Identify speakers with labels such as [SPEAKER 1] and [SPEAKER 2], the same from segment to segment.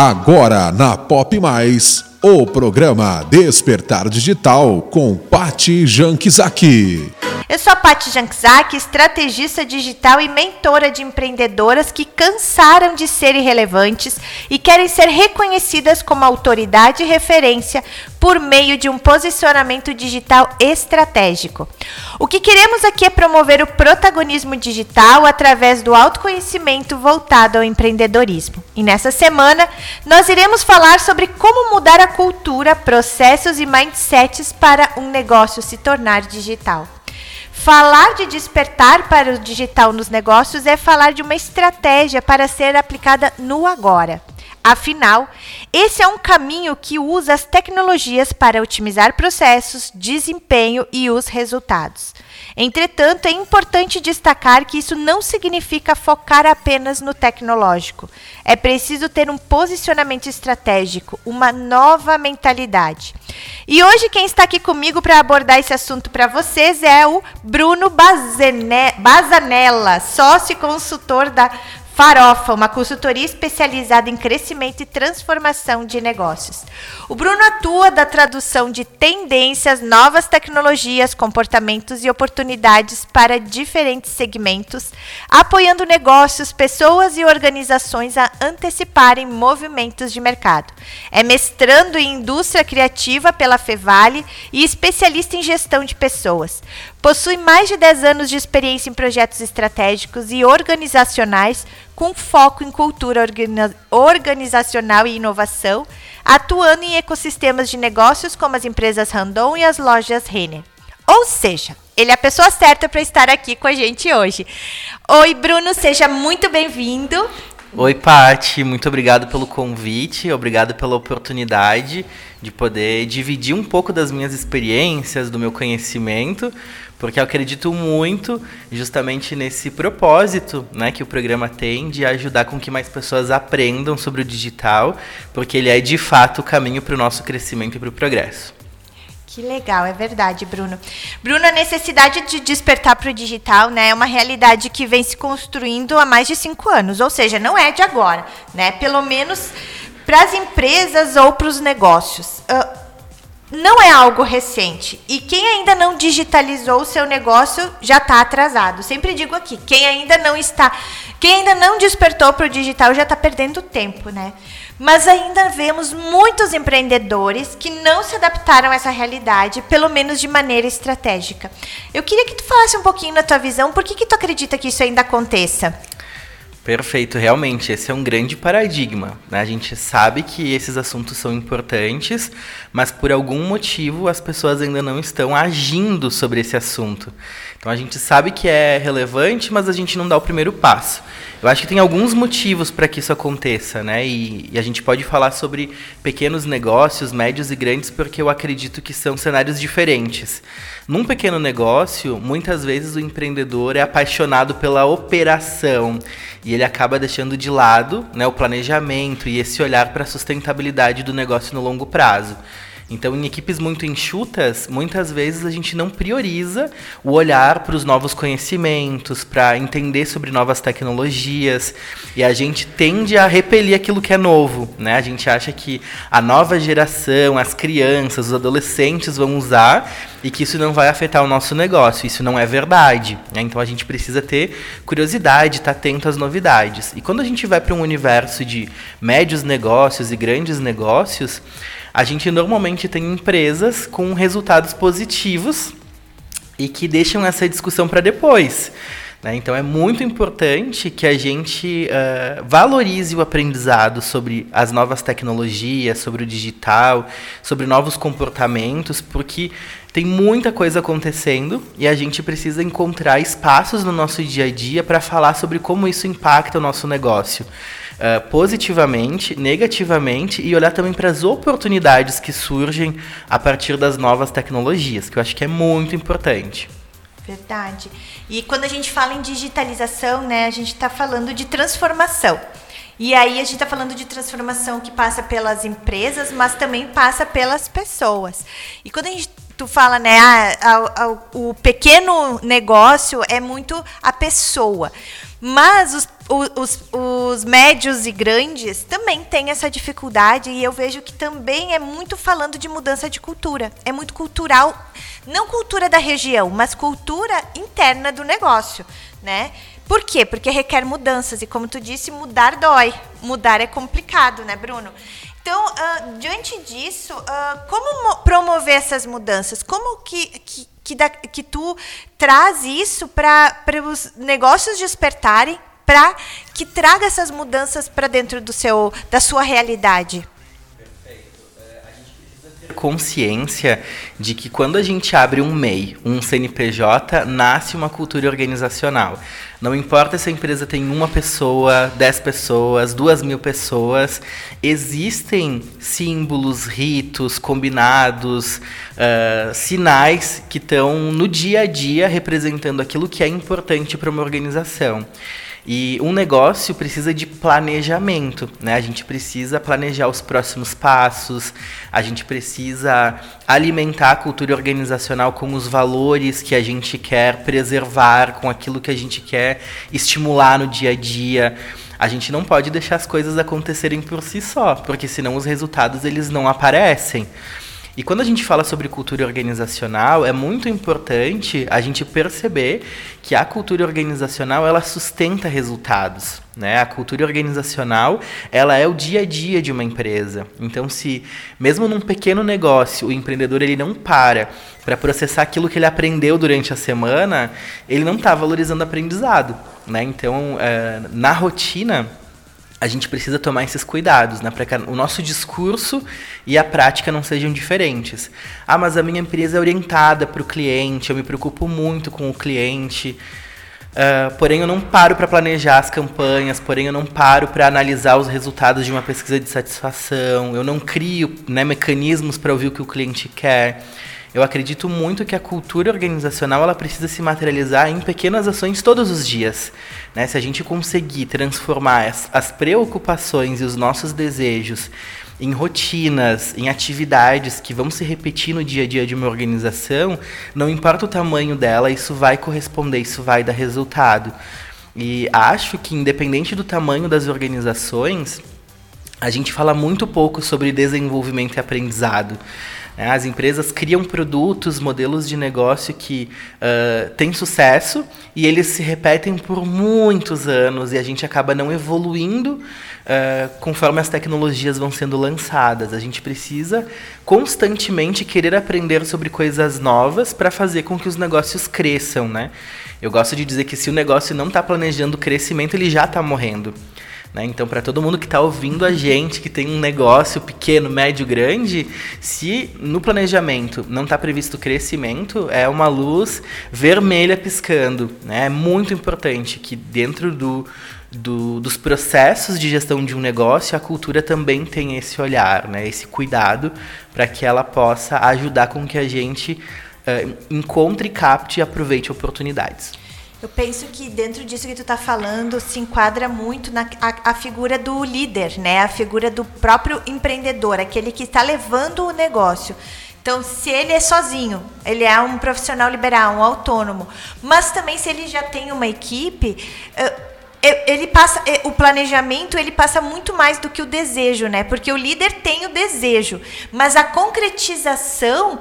[SPEAKER 1] Agora na Pop Mais, o programa Despertar Digital com Pati Jankizaki.
[SPEAKER 2] Eu sou a Paty Jankzak, estrategista digital e mentora de empreendedoras que cansaram de ser irrelevantes e querem ser reconhecidas como autoridade e referência por meio de um posicionamento digital estratégico. O que queremos aqui é promover o protagonismo digital através do autoconhecimento voltado ao empreendedorismo. E nessa semana, nós iremos falar sobre como mudar a cultura, processos e mindsets para um negócio se tornar digital. Falar de despertar para o digital nos negócios é falar de uma estratégia para ser aplicada no agora. Afinal, esse é um caminho que usa as tecnologias para otimizar processos, desempenho e os resultados. Entretanto, é importante destacar que isso não significa focar apenas no tecnológico. É preciso ter um posicionamento estratégico, uma nova mentalidade. E hoje quem está aqui comigo para abordar esse assunto para vocês é o Bruno Bazanella, sócio e consultor da Farofa, uma consultoria especializada em crescimento e transformação de negócios. O Bruno atua da tradução de tendências, novas tecnologias, comportamentos e oportunidades para diferentes segmentos, apoiando negócios, pessoas e organizações a anteciparem movimentos de mercado. É mestrando em indústria criativa pela Fevale e especialista em gestão de pessoas. Possui mais de 10 anos de experiência em projetos estratégicos e organizacionais com foco em cultura organizacional e inovação, atuando em ecossistemas de negócios como as empresas Randon e as lojas Renner. Ou seja, ele é a pessoa certa para estar aqui com a gente hoje. Oi, Bruno, seja muito bem-vindo.
[SPEAKER 3] Oi, Pati, muito obrigado pelo convite, obrigado pela oportunidade de poder dividir um pouco das minhas experiências, do meu conhecimento, porque eu acredito muito justamente nesse propósito né, que o programa tem de ajudar com que mais pessoas aprendam sobre o digital, porque ele é de fato o caminho para o nosso crescimento e para o progresso.
[SPEAKER 2] Que legal, é verdade, Bruno. Bruno, a necessidade de despertar para o digital né, é uma realidade que vem se construindo há mais de cinco anos, ou seja, não é de agora, né? Pelo menos para as empresas ou para os negócios. Uh, não é algo recente. E quem ainda não digitalizou o seu negócio já está atrasado. Sempre digo aqui, quem ainda não está, quem ainda não despertou para o digital já está perdendo tempo, né? Mas ainda vemos muitos empreendedores que não se adaptaram a essa realidade, pelo menos de maneira estratégica. Eu queria que tu falasse um pouquinho da tua visão, por que, que tu acredita que isso ainda aconteça?
[SPEAKER 3] Perfeito, realmente, esse é um grande paradigma. Né? A gente sabe que esses assuntos são importantes, mas por algum motivo as pessoas ainda não estão agindo sobre esse assunto. Então a gente sabe que é relevante, mas a gente não dá o primeiro passo. Eu acho que tem alguns motivos para que isso aconteça, né? E, e, a gente pode falar sobre pequenos negócios, médios e grandes, porque eu acredito que são cenários diferentes. Num pequeno negócio, muitas vezes o empreendedor é apaixonado pela operação e ele acaba deixando de lado né, o planejamento e esse olhar para a sustentabilidade do negócio no longo prazo. Então, em equipes muito enxutas, muitas vezes a gente não prioriza o olhar para os novos conhecimentos, para entender sobre novas tecnologias, e a gente tende a repelir aquilo que é novo, né? A gente acha que a nova geração, as crianças, os adolescentes vão usar e que isso não vai afetar o nosso negócio. Isso não é verdade. Né? Então a gente precisa ter curiosidade, estar tá atento às novidades. E quando a gente vai para um universo de médios negócios e grandes negócios, a gente normalmente tem empresas com resultados positivos e que deixam essa discussão para depois. Né? Então é muito importante que a gente uh, valorize o aprendizado sobre as novas tecnologias, sobre o digital, sobre novos comportamentos, porque tem muita coisa acontecendo e a gente precisa encontrar espaços no nosso dia a dia para falar sobre como isso impacta o nosso negócio uh, positivamente, negativamente e olhar também para as oportunidades que surgem a partir das novas tecnologias, que eu acho que é muito importante.
[SPEAKER 2] Verdade. E quando a gente fala em digitalização, né, a gente está falando de transformação. E aí a gente está falando de transformação que passa pelas empresas, mas também passa pelas pessoas. E quando a gente tu fala, né, a, a, a, o pequeno negócio é muito a pessoa. Mas os, os, os, médios e grandes também têm essa dificuldade e eu vejo que também é muito falando de mudança de cultura. É muito cultural, não cultura da região, mas cultura interna do negócio, né? Por quê? Porque requer mudanças e como tu disse, mudar dói. Mudar é complicado, né, Bruno? Então, uh, diante disso, uh, como promover essas mudanças? Como que, que que, da, que tu traz isso para os negócios despertarem, para que traga essas mudanças para dentro do seu, da sua realidade
[SPEAKER 3] consciência de que quando a gente abre um MEI, um CNPJ, nasce uma cultura organizacional. Não importa se a empresa tem uma pessoa, dez pessoas, duas mil pessoas, existem símbolos, ritos, combinados, uh, sinais que estão no dia a dia representando aquilo que é importante para uma organização. E um negócio precisa de planejamento, né? A gente precisa planejar os próximos passos, a gente precisa alimentar a cultura organizacional com os valores que a gente quer preservar, com aquilo que a gente quer estimular no dia a dia. A gente não pode deixar as coisas acontecerem por si só, porque senão os resultados eles não aparecem. E quando a gente fala sobre cultura organizacional, é muito importante a gente perceber que a cultura organizacional ela sustenta resultados. Né? A cultura organizacional ela é o dia a dia de uma empresa. Então, se mesmo num pequeno negócio o empreendedor ele não para para processar aquilo que ele aprendeu durante a semana, ele não está valorizando o aprendizado. Né? Então, é, na rotina a gente precisa tomar esses cuidados, né, para que o nosso discurso e a prática não sejam diferentes. Ah, mas a minha empresa é orientada para o cliente, eu me preocupo muito com o cliente. Uh, porém, eu não paro para planejar as campanhas, porém, eu não paro para analisar os resultados de uma pesquisa de satisfação, eu não crio né, mecanismos para ouvir o que o cliente quer. Eu acredito muito que a cultura organizacional ela precisa se materializar em pequenas ações todos os dias. Né? Se a gente conseguir transformar as, as preocupações e os nossos desejos em rotinas, em atividades que vão se repetir no dia a dia de uma organização, não importa o tamanho dela, isso vai corresponder, isso vai dar resultado. E acho que, independente do tamanho das organizações, a gente fala muito pouco sobre desenvolvimento e aprendizado. Né? As empresas criam produtos, modelos de negócio que uh, têm sucesso e eles se repetem por muitos anos e a gente acaba não evoluindo uh, conforme as tecnologias vão sendo lançadas. A gente precisa constantemente querer aprender sobre coisas novas para fazer com que os negócios cresçam. Né? Eu gosto de dizer que se o negócio não está planejando crescimento, ele já está morrendo. Né? Então, para todo mundo que está ouvindo a gente, que tem um negócio pequeno, médio, grande, se no planejamento não está previsto crescimento, é uma luz vermelha piscando. Né? É muito importante que dentro do, do, dos processos de gestão de um negócio, a cultura também tenha esse olhar, né? esse cuidado, para que ela possa ajudar com que a gente uh, encontre, capte e aproveite oportunidades.
[SPEAKER 2] Eu penso que dentro disso que tu está falando se enquadra muito na a, a, figura do líder, né? A figura do próprio empreendedor, aquele que está levando o negócio. Então, se ele é sozinho, ele é um profissional liberal, um autônomo, mas também se ele já tem uma equipe, eh, eh, ele passa eh, o planejamento ele passa muito mais do que o desejo né porque o líder tem o desejo mas a concretização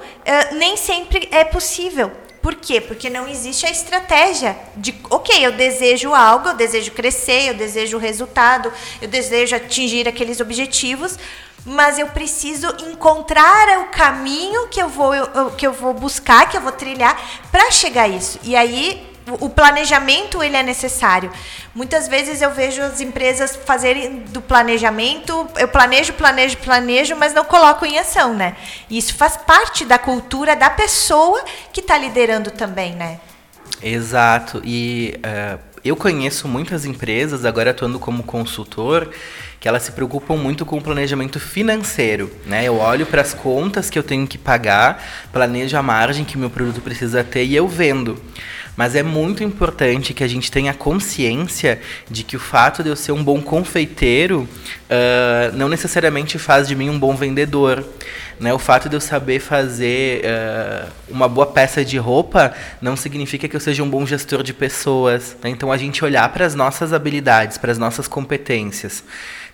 [SPEAKER 2] nem sempre é possível por quê? Porque não existe a estratégia de, ok, eu desejo algo, eu desejo crescer, eu desejo resultado, eu desejo atingir aqueles objetivos, mas eu preciso encontrar o caminho que eu vou, que eu vou buscar, que eu vou trilhar para chegar a isso. E aí o planejamento ele é necessário. Muitas vezes eu vejo as empresas fazerem do planejamento, eu planejo, planejo, planejo, mas não coloco em ação, né? Isso faz parte da cultura da pessoa que está liderando também, né?
[SPEAKER 3] Exato. E uh, eu conheço muitas empresas, agora atuando como consultor, que elas se preocupam muito com o planejamento financeiro, né? Eu olho para as contas que eu tenho que pagar, planejo a margem que meu produto precisa ter e eu vendo. Mas é muito importante que a gente tenha consciência de que o fato de eu ser um bom confeiteiro uh, não necessariamente faz de mim um bom vendedor. Né? O fato de eu saber fazer uh, uma boa peça de roupa não significa que eu seja um bom gestor de pessoas. Né? Então a gente olhar para as nossas habilidades, para as nossas competências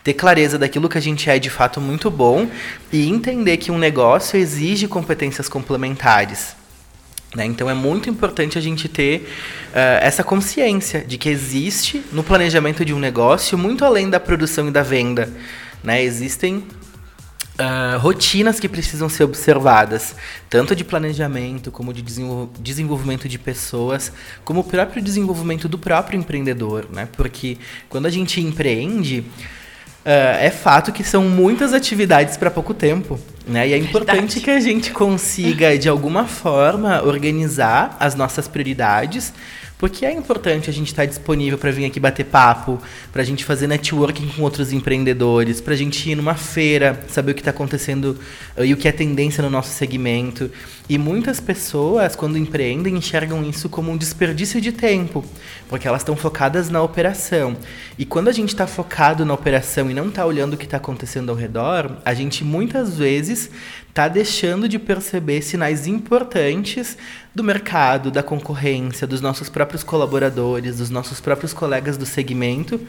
[SPEAKER 3] ter clareza daquilo que a gente é de fato muito bom e entender que um negócio exige competências complementares. Né? Então é muito importante a gente ter uh, essa consciência de que existe no planejamento de um negócio muito além da produção e da venda. Né? Existem Uh, rotinas que precisam ser observadas, tanto de planejamento, como de desenvolvimento de pessoas, como o próprio desenvolvimento do próprio empreendedor, né? Porque quando a gente empreende, é fato que são muitas atividades para pouco tempo. Né? E é importante Verdade. que a gente consiga, de alguma forma, organizar as nossas prioridades porque é importante a gente estar tá disponível para vir aqui bater papo, para a gente fazer networking com outros empreendedores, para a gente ir numa feira, saber o que está acontecendo uh, e o que é tendência no nosso segmento. E muitas pessoas, quando empreendem, enxergam isso como um desperdício de tempo, porque elas estão focadas na operação. E quando a gente está focado na operação e não está olhando o que está acontecendo ao redor, a gente muitas vezes está deixando de perceber sinais importantes do mercado, da concorrência, dos nossos próprios colaboradores, dos nossos próprios colegas do segmento,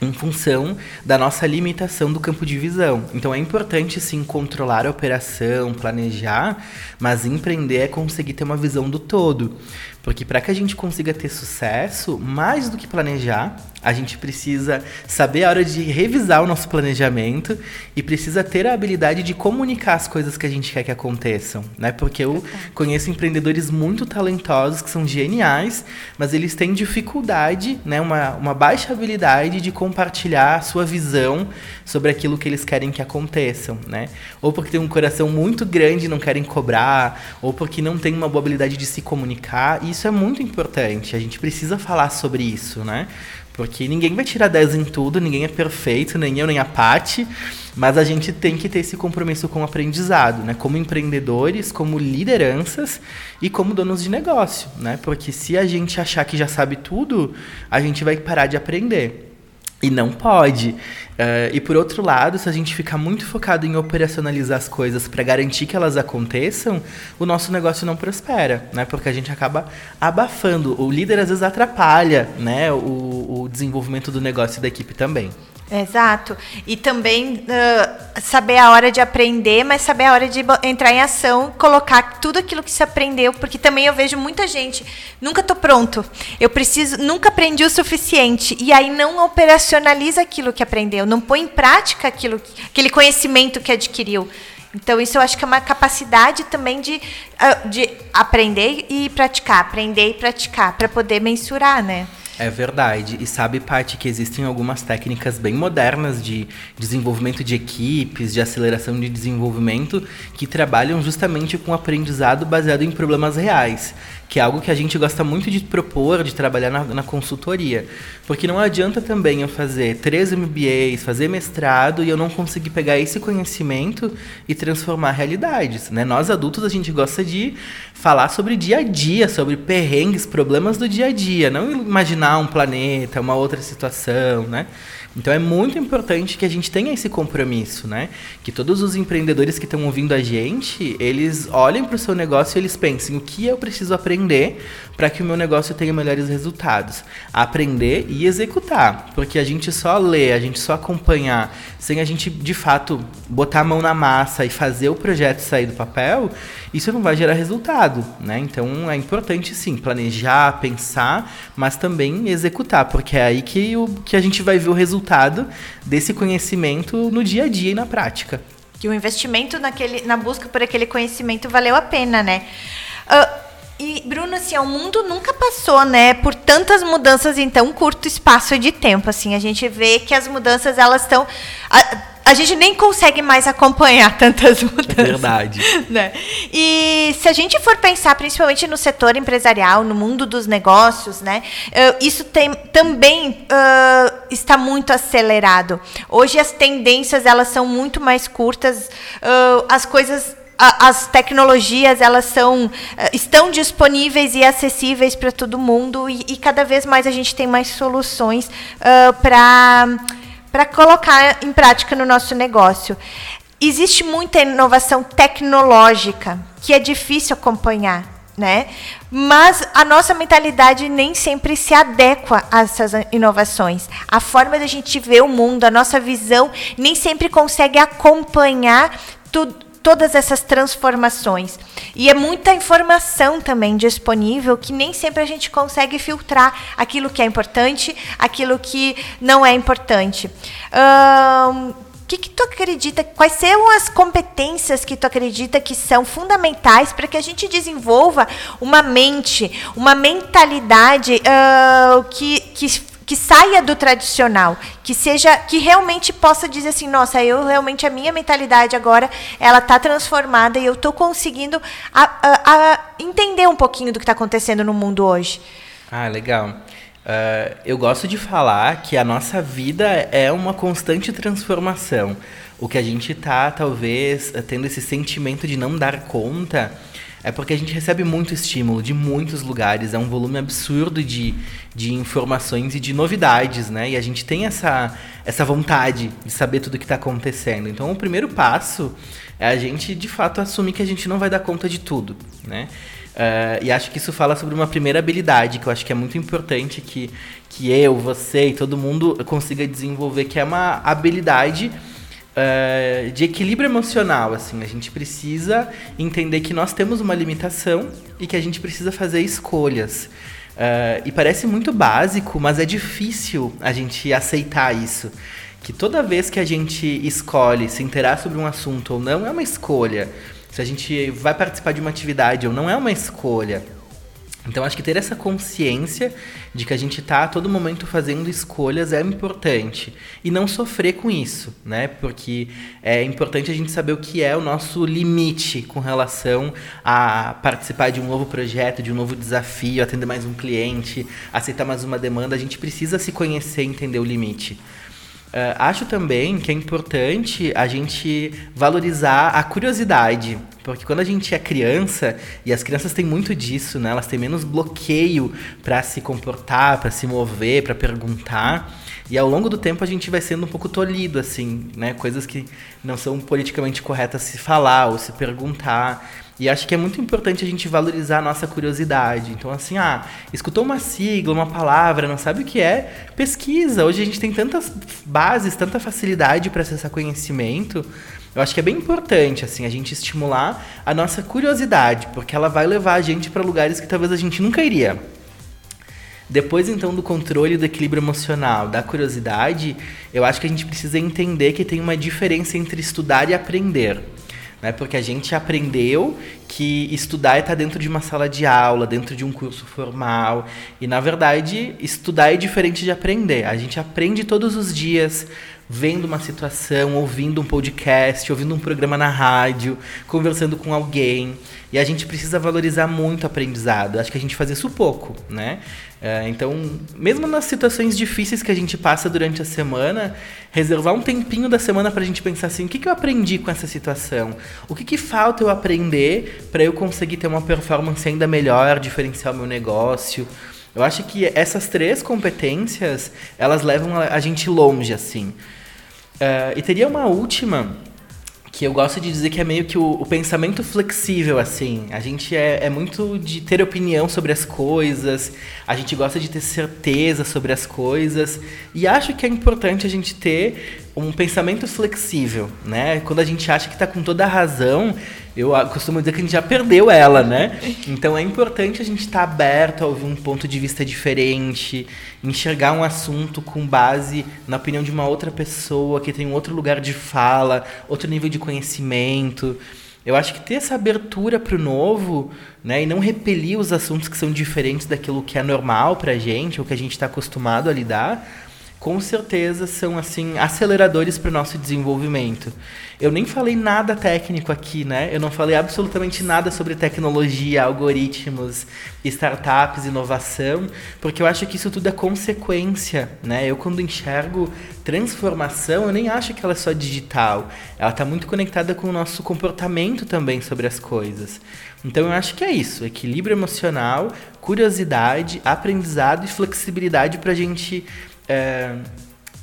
[SPEAKER 3] em função da nossa limitação do campo de visão. Então é importante sim controlar a operação, planejar, mas empreender é conseguir ter uma visão do todo. Porque para que a gente consiga ter sucesso, mais do que planejar, a gente precisa saber a hora de revisar o nosso planejamento e precisa ter a habilidade de comunicar as coisas que a gente quer que aconteçam, né? Porque eu conheço empreendedores muito talentosos que são geniais, mas eles têm dificuldade, né, uma, uma baixa habilidade de compartilhar a sua visão sobre aquilo que eles querem que aconteçam, né? Ou porque tem um coração muito grande e não querem cobrar, ou porque não tem uma boa habilidade de se comunicar. E isso é muito importante. A gente precisa falar sobre isso, né? Porque ninguém vai tirar 10 em tudo, ninguém é perfeito, nem eu, nem a Paty, mas a gente tem que ter esse compromisso com o aprendizado, né? Como empreendedores, como lideranças e como donos de negócio, né? Porque se a gente achar que já sabe tudo, a gente vai parar de aprender. E não pode. Uh, e por outro lado, se a gente ficar muito focado em operacionalizar as coisas para garantir que elas aconteçam, o nosso negócio não prospera, né? Porque a gente acaba abafando. O líder às vezes atrapalha, né? O, o desenvolvimento do negócio e da equipe também.
[SPEAKER 2] Exato. E também uh, saber a hora de aprender, mas saber a hora de entrar em ação, colocar tudo aquilo que se aprendeu, porque também eu vejo muita gente, nunca estou pronto. Eu preciso, nunca aprendi o suficiente e aí não operacionaliza aquilo que aprendeu, não põe em prática aquilo, aquele conhecimento que adquiriu. Então, isso eu acho que é uma capacidade também de, uh, de aprender e praticar, aprender e praticar, para poder mensurar, né?
[SPEAKER 3] É verdade. E sabe, Paty, que existem algumas técnicas bem modernas de desenvolvimento de equipes, de aceleração de desenvolvimento, que trabalham justamente com aprendizado baseado em problemas reais que é algo que a gente gosta muito de propor, de trabalhar na, na, consultoria. Porque não adianta também eu fazer três MBAs, fazer mestrado e eu não conseguir pegar esse conhecimento e transformar realidades. Né? Nós adultos a gente gosta de falar sobre dia a dia, sobre perrengues, problemas do dia a dia, não imaginar um planeta, uma outra situação, né? Então é muito importante que a gente tenha esse compromisso, né? Que todos os empreendedores que estão ouvindo a gente, eles olhem para o seu negócio e eles pensem o que eu preciso aprender para que o meu negócio tenha melhores resultados. Aprender e executar, porque a gente só lê, a gente só acompanhar, sem a gente de fato botar a mão na massa e fazer o projeto sair do papel, isso não vai gerar resultado, né? Então é importante sim planejar, pensar, mas também executar, porque é aí que, o, que a gente vai ver o resultado desse conhecimento no dia a dia e na prática.
[SPEAKER 2] Que o investimento naquele, na busca por aquele conhecimento valeu a pena, né? Uh, e, Bruno, assim, o mundo nunca passou, né, por tantas mudanças em tão curto espaço de tempo, assim. A gente vê que as mudanças, elas estão gente nem consegue mais acompanhar tantas mudanças.
[SPEAKER 3] É verdade.
[SPEAKER 2] Né? E se a gente for pensar principalmente no setor empresarial, no mundo dos negócios, né, uh, isso tem, também uh, está muito acelerado. Hoje as tendências elas são muito mais curtas, uh, as coisas as tecnologias elas são estão disponíveis e acessíveis para todo mundo e, e, cada vez mais a gente tem mais soluções uh, para para colocar em prática no nosso negócio. Existe muita inovação tecnológica que é difícil acompanhar, né? Mas a nossa mentalidade nem sempre se adequa a essas inovações. A forma da gente ver o mundo, a nossa visão, nem sempre consegue acompanhar tudo todas essas transformações. E é muita informação também disponível que nem sempre a gente consegue filtrar aquilo que é importante, aquilo que não é importante. O que, que tu acredita? Quais são as competências que tu acredita que são fundamentais para que a gente desenvolva uma mente, uma mentalidade uh, que, que que saia do tradicional, que seja, que realmente possa dizer assim, nossa, eu realmente a minha mentalidade agora ela está transformada e eu estou conseguindo a, a, a entender um pouquinho do que está acontecendo no mundo hoje.
[SPEAKER 3] Ah, legal. Uh, eu gosto de falar que a nossa vida é uma constante transformação. O que a gente está, talvez, tendo esse sentimento de não dar conta é porque a gente recebe muito estímulo de muitos lugares, é um volume absurdo de, de informações e de novidades, né? E a gente tem essa, essa vontade de saber tudo o que está acontecendo. Então, o primeiro passo é a gente, de fato, assumir que a gente não vai dar conta de tudo, né? Uh, e acho que isso fala sobre uma primeira habilidade que eu acho que é muito importante que, que eu, você e todo mundo consiga desenvolver, que é uma habilidade uh, de equilíbrio emocional, assim. A gente precisa entender que nós temos uma limitação e que a gente precisa fazer escolhas. Uh, e parece muito básico, mas é difícil a gente aceitar isso. Que toda vez que a gente escolhe se interar sobre um assunto ou não, é uma escolha. Se a gente vai participar de uma atividade ou não, é uma escolha. Então acho que ter essa consciência de que a gente está a todo momento fazendo escolhas é importante e não sofrer com isso, né? Porque é importante a gente saber o que é o nosso limite com relação a participar de um novo projeto, de um novo desafio, atender mais um cliente, aceitar mais uma demanda. A gente precisa se conhecer e entender o limite. Uh, acho também que é importante a gente valorizar a curiosidade, porque quando a gente é criança, e as crianças têm muito disso, né? Elas têm menos bloqueio para se comportar, para se mover, para perguntar. E ao longo do tempo a gente vai sendo um pouco tolhido, assim, né? Coisas que não são politicamente corretas se falar ou se perguntar. E acho que é muito importante a gente valorizar a nossa curiosidade. Então, assim, ah, escutou uma sigla, uma palavra, não sabe o que é? Pesquisa. Hoje a gente tem tantas bases, tanta facilidade para acessar conhecimento. Eu acho que é bem importante, assim, a gente estimular a nossa curiosidade, porque ela vai levar a gente para lugares que talvez a gente nunca iria. Depois, então, do controle do equilíbrio emocional, da curiosidade, eu acho que a gente precisa entender que tem uma diferença entre estudar e aprender né? Porque a gente aprendeu que estudar é estar dentro de uma sala de aula, dentro de um curso formal. E, na verdade, estudar é diferente de aprender. A gente aprende todos os dias, vendo uma situação, ouvindo um podcast, ouvindo um programa na rádio, conversando com alguém. E a gente precisa valorizar muito o aprendizado. Acho que a gente faz isso pouco, né? É, então, mesmo nas situações difíceis que a gente passa durante a semana, reservar um tempinho da semana para a gente pensar assim: o que, que eu aprendi com essa situação? O que, que falta eu aprender para eu conseguir ter uma performance ainda melhor, diferenciar o meu negócio? Eu acho que essas três competências elas levam a, gente longe, assim. Uh, e teria uma última que eu gosto de dizer que é meio que o, o pensamento flexível, assim. A gente é, é, muito de ter opinião sobre as coisas, a gente gosta de ter certeza sobre as coisas, e acho que é importante a gente ter um pensamento flexível, né? Quando a gente acha que está com toda a razão, eu costumo dizer que a gente já perdeu ela, né? Então é importante a gente estar tá aberto a ouvir um ponto de vista diferente, enxergar um assunto com base na opinião de uma outra pessoa que tem um outro lugar de fala, outro nível de conhecimento. Eu acho que ter essa abertura para o novo, né, e não repelir os assuntos que são diferentes daquilo que é normal para a gente, ou que a gente está acostumado a lidar, com certeza são assim aceleradores para o nosso desenvolvimento. Eu nem falei nada técnico aqui, né? Eu não falei absolutamente nada sobre tecnologia, algoritmos, startups, inovação, porque eu acho que isso tudo é consequência, né? Eu quando enxergo transformação, eu nem acho que ela é só digital. Ela está muito conectada com o nosso comportamento também sobre as coisas. Então eu acho que é isso: equilíbrio emocional, curiosidade, aprendizado e flexibilidade para a gente. É,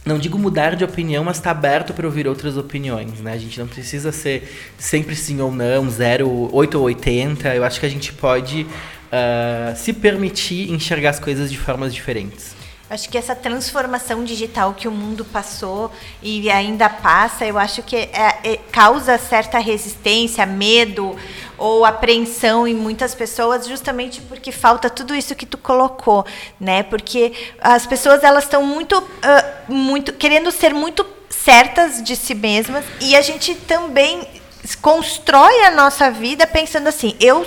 [SPEAKER 3] não digo mudar de opinião, mas estar tá aberto para ouvir outras opiniões, né? A gente não precisa ser sempre sim ou não, 0, 8 ou 80. Eu acho que a gente pode uh, se permitir enxergar as coisas de formas diferentes.
[SPEAKER 2] Acho que essa transformação digital que o mundo passou e ainda passa, eu acho que é, é, causa certa resistência, medo ou apreensão em muitas pessoas, justamente porque falta tudo isso que tu colocou, né? Porque as pessoas elas estão muito, uh, muito querendo ser muito certas de si mesmas e a gente também constrói a nossa vida pensando assim, eu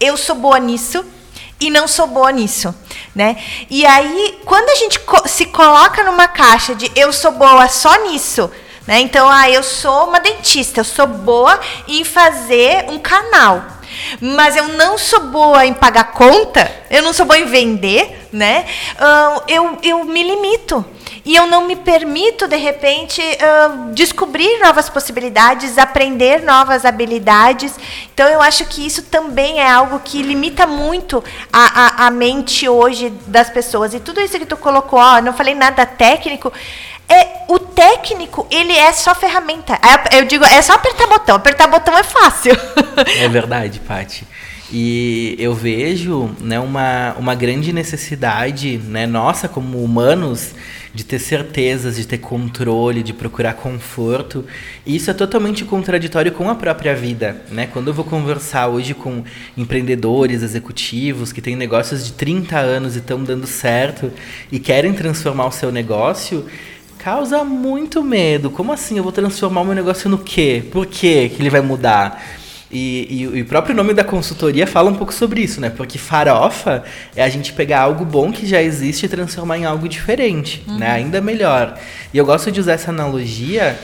[SPEAKER 2] eu sou boa nisso e não sou boa nisso, né? E aí, quando a gente se coloca numa caixa de eu sou boa só nisso, né? Então, ah, eu sou uma dentista, eu sou boa em fazer um canal. Mas eu não sou boa em pagar conta, eu não sou boa em vender, né? Eu, eu me limito e eu não me permito, de repente, uh, descobrir novas possibilidades, aprender novas habilidades. Então, eu acho que isso também é algo que limita muito a, a, a mente hoje das pessoas. E tudo isso que tu colocou, ó, não falei nada técnico, é o técnico, ele é só ferramenta. Eu digo, é só apertar botão. Apertar botão é fácil.
[SPEAKER 3] É verdade, Pati. E eu vejo né, uma, uma grande necessidade né, nossa como humanos de ter certezas, de ter controle, de procurar conforto. E isso é totalmente contraditório com a própria vida, né? Quando eu vou conversar hoje com empreendedores, executivos que têm negócios de 30 anos e estão dando certo e querem transformar o seu negócio, causa muito medo. Como assim? Eu vou transformar o meu negócio no quê? Por quê que ele vai mudar? E, e, e, o próprio nome da consultoria fala um pouco sobre isso, né? Porque farofa é a gente pegar algo bom que já existe e transformar em algo diferente, né? uhum. né? Ainda melhor. E eu gosto de usar essa analogia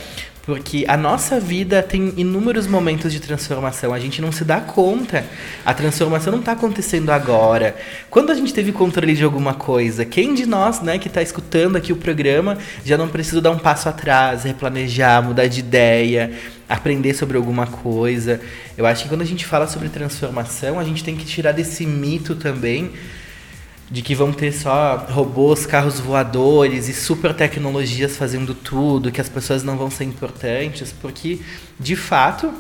[SPEAKER 3] porque a nossa vida tem inúmeros momentos de transformação. A gente não se dá conta. A transformação não está acontecendo agora. Quando a gente teve controle de alguma coisa, quem de nós, né, que está escutando aqui o programa, já não precisa dar um passo atrás, replanejar, mudar de ideia, aprender sobre alguma coisa? Eu acho que quando a gente fala sobre transformação, a gente tem que tirar desse mito também de que vão ter só robôs, carros voadores e super tecnologias fazendo tudo, que as pessoas não vão ser importantes, porque de fato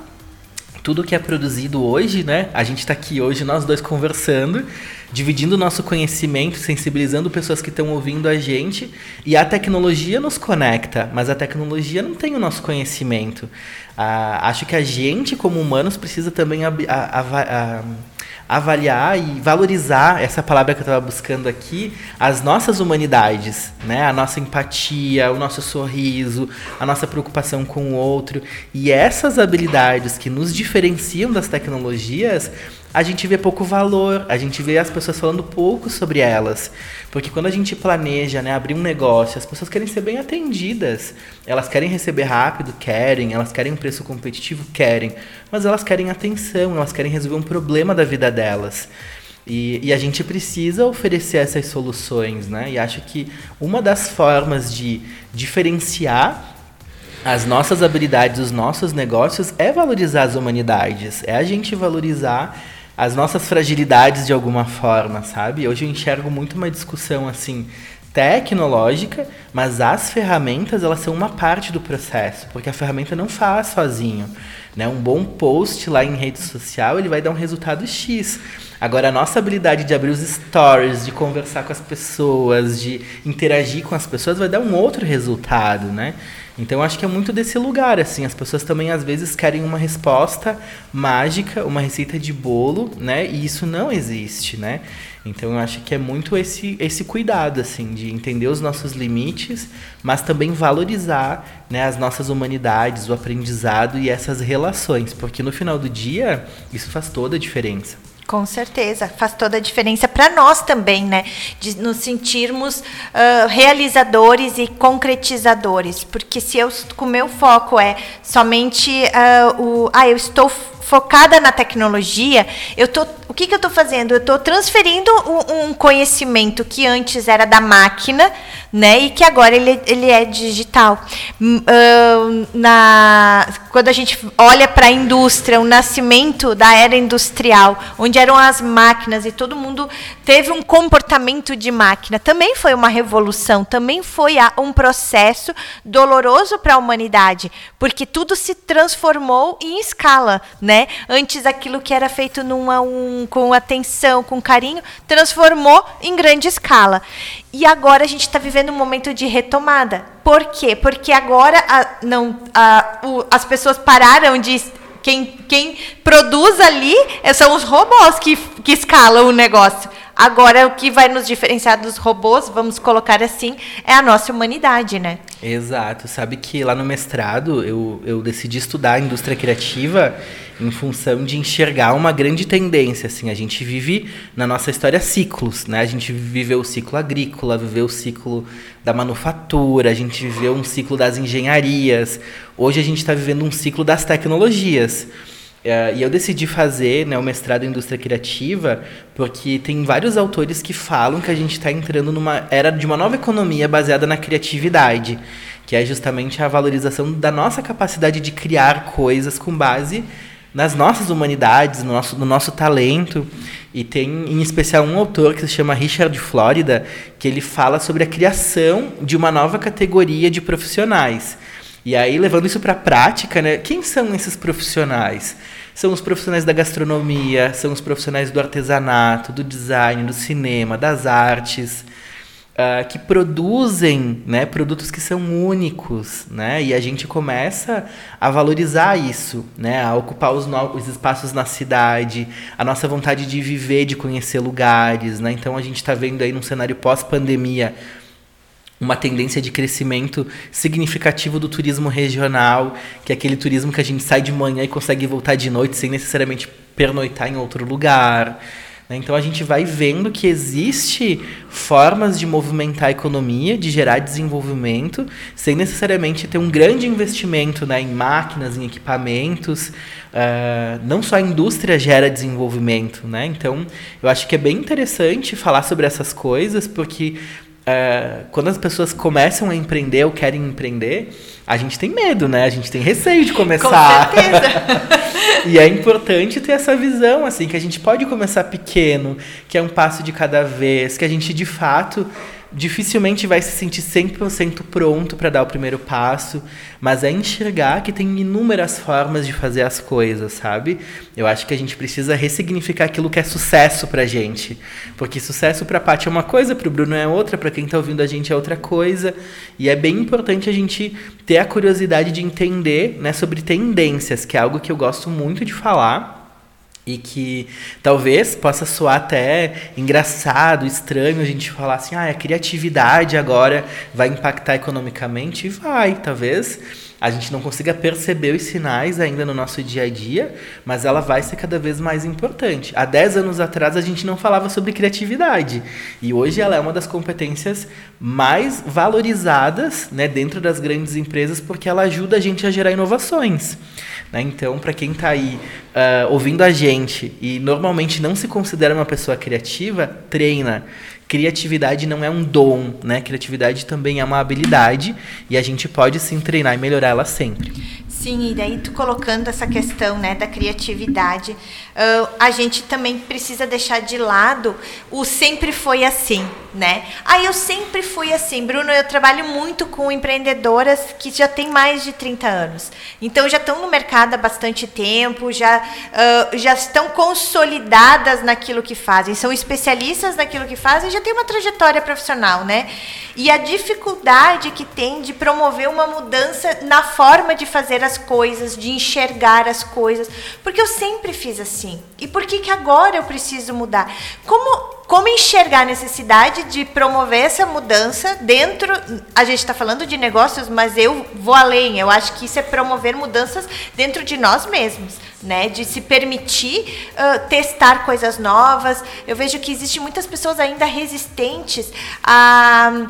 [SPEAKER 3] tudo que é produzido hoje, né? A gente está aqui hoje nós dois conversando, dividindo nosso conhecimento, sensibilizando pessoas que estão ouvindo a gente, e a tecnologia nos conecta, mas a tecnologia não tem o nosso conhecimento. Ah, acho que a gente como humanos precisa também a, a, a, avaliar e valorizar essa palavra que eu estava buscando aqui, as nossas humanidades, né? A nossa empatia, o nosso sorriso, a nossa preocupação com o outro e essas habilidades que nos diferenciam das tecnologias a gente vê pouco valor, a gente vê as pessoas falando pouco sobre elas. Porque quando a gente planeja né, abrir um negócio, as pessoas querem ser bem atendidas. Elas querem receber rápido, querem. Elas querem um preço competitivo, querem. Mas elas querem atenção, elas querem resolver um problema da vida delas. E, e, a gente precisa oferecer essas soluções, né? E acho que uma das formas de diferenciar as nossas habilidades, os nossos negócios, é valorizar as humanidades. É a gente valorizar as nossas fragilidades de alguma forma, sabe? Hoje eu enxergo muito uma discussão assim tecnológica, mas as ferramentas elas são uma parte do processo, porque a ferramenta não faz sozinho, né? Um bom post lá em rede social, ele vai dar um resultado X. Agora a nossa habilidade de abrir os stories, de conversar com as pessoas, de interagir com as pessoas vai dar um outro resultado, né? Então acho que é muito desse lugar, assim, as pessoas também às vezes querem uma resposta mágica, uma receita de bolo, né? E isso não existe, né? Então eu acho que é muito esse esse cuidado assim de entender os nossos limites, mas também valorizar, né, as nossas humanidades, o aprendizado e essas relações, porque no final do dia isso faz toda a diferença.
[SPEAKER 2] Com certeza, faz toda a diferença para nós também, né? De nos sentirmos uh, realizadores e concretizadores, porque se eu, o meu foco é somente uh, o, ah, eu estou focada na tecnologia, eu tô, o que, que eu estou fazendo? Eu estou transferindo um, um, conhecimento que antes era da máquina, né, e que agora ele, ele é digital. Uh, na, quando a gente olha para a indústria, o nascimento da era industrial, onde eram as máquinas e todo mundo teve um comportamento de máquina, também foi uma revolução, também foi um processo doloroso para a humanidade, porque tudo se transformou em escala, né? Antes aquilo que era feito numa, um, com atenção, com carinho, transformou em grande escala. E agora a gente está vivendo um momento de retomada. Por quê? Porque agora a, não, a, o, as pessoas pararam de quem, quem produz ali são os robôs que, que escalam o negócio. Agora, o que vai nos diferenciar dos robôs, vamos colocar assim, é a nossa humanidade, né?
[SPEAKER 3] Exato. Sabe que lá no mestrado eu, eu decidi estudar a indústria criativa em função de enxergar uma grande tendência. Assim, a gente vive na nossa história ciclos, né? A gente viveu o ciclo agrícola, viveu o ciclo da manufatura, a gente viveu um ciclo das engenharias. Hoje a gente está vivendo um ciclo das tecnologias. Uh, e eu decidi fazer né, o mestrado em indústria criativa porque tem vários autores que falam que a gente está entrando numa era de uma nova economia baseada na criatividade, que é justamente a valorização da nossa capacidade de criar coisas com base nas nossas humanidades, no nosso, no nosso talento. E tem em especial um autor que se chama Richard Florida, que ele fala sobre a criação de uma nova categoria de profissionais e aí, levando isso para a prática, né, quem são esses profissionais? São os profissionais da gastronomia, são os profissionais do artesanato, do design, do cinema, das artes, uh, que produzem né, produtos que são únicos. Né, e a gente começa a valorizar isso, né, a ocupar os, os espaços na cidade, a nossa vontade de viver, de conhecer lugares. Né, então, a gente está vendo aí num cenário pós-pandemia uma tendência de crescimento significativo do turismo regional, que é aquele turismo que a gente sai de manhã e consegue voltar de noite sem necessariamente pernoitar em outro lugar. Né? Então a gente vai vendo que existe formas de movimentar a economia, de gerar desenvolvimento, sem necessariamente ter um grande investimento né, em máquinas, em equipamentos. Uh, não só a indústria gera desenvolvimento, né? Então eu acho que é bem interessante falar sobre essas coisas, porque é, quando as pessoas começam a empreender ou querem empreender, a gente tem medo, né? A gente tem receio de começar.
[SPEAKER 2] Com certeza.
[SPEAKER 3] e é importante ter essa visão, assim, que a gente pode começar pequeno, que é um passo de cada vez, que a gente de fato dificilmente vai se sentir 100% pronto para dar o primeiro passo, mas é enxergar que tem inúmeras formas de fazer as coisas, sabe? Eu acho que a gente precisa ressignificar aquilo que é sucesso pra gente, porque sucesso pra Paty é uma coisa, pro Bruno é outra, para quem tá ouvindo a gente é outra coisa, e é bem importante a gente ter a curiosidade de entender, né, sobre tendências, que é algo que eu gosto muito de falar e que talvez possa soar até engraçado, estranho a gente falar assim, ah, a criatividade agora vai impactar economicamente. Vai, talvez a gente não consiga perceber os sinais ainda no nosso dia a dia, mas ela vai ser cada vez mais importante. Há 10 anos atrás a gente não falava sobre criatividade, e hoje ela é uma das competências mais valorizadas né, dentro das grandes empresas, porque ela ajuda a gente a gerar inovações. Né? Então, para quem está aí uh, ouvindo a gente e normalmente não se considera uma pessoa criativa, treina. Criatividade não é um dom, né? Criatividade também é uma habilidade e a gente pode sim treinar e melhorar ela sempre.
[SPEAKER 2] Sim, e daí tu colocando essa questão né, da criatividade, uh, a gente também precisa deixar de lado o sempre foi assim, né? Ah, eu sempre fui assim. Bruno, eu trabalho muito com empreendedoras que já têm mais de 30 anos. Então já estão no mercado há bastante tempo, já, uh, já estão consolidadas naquilo que fazem, são especialistas naquilo que fazem, já têm uma trajetória profissional, né? E a dificuldade que tem de promover uma mudança na forma de fazer as coisas, de enxergar as coisas, porque eu sempre fiz assim. E por que, que agora eu preciso mudar? Como como enxergar a necessidade de promover essa mudança dentro. A gente está falando de negócios, mas eu vou além. Eu acho que isso é promover mudanças dentro de nós mesmos, né? De se permitir uh, testar coisas novas. Eu vejo que existem muitas pessoas ainda resistentes a.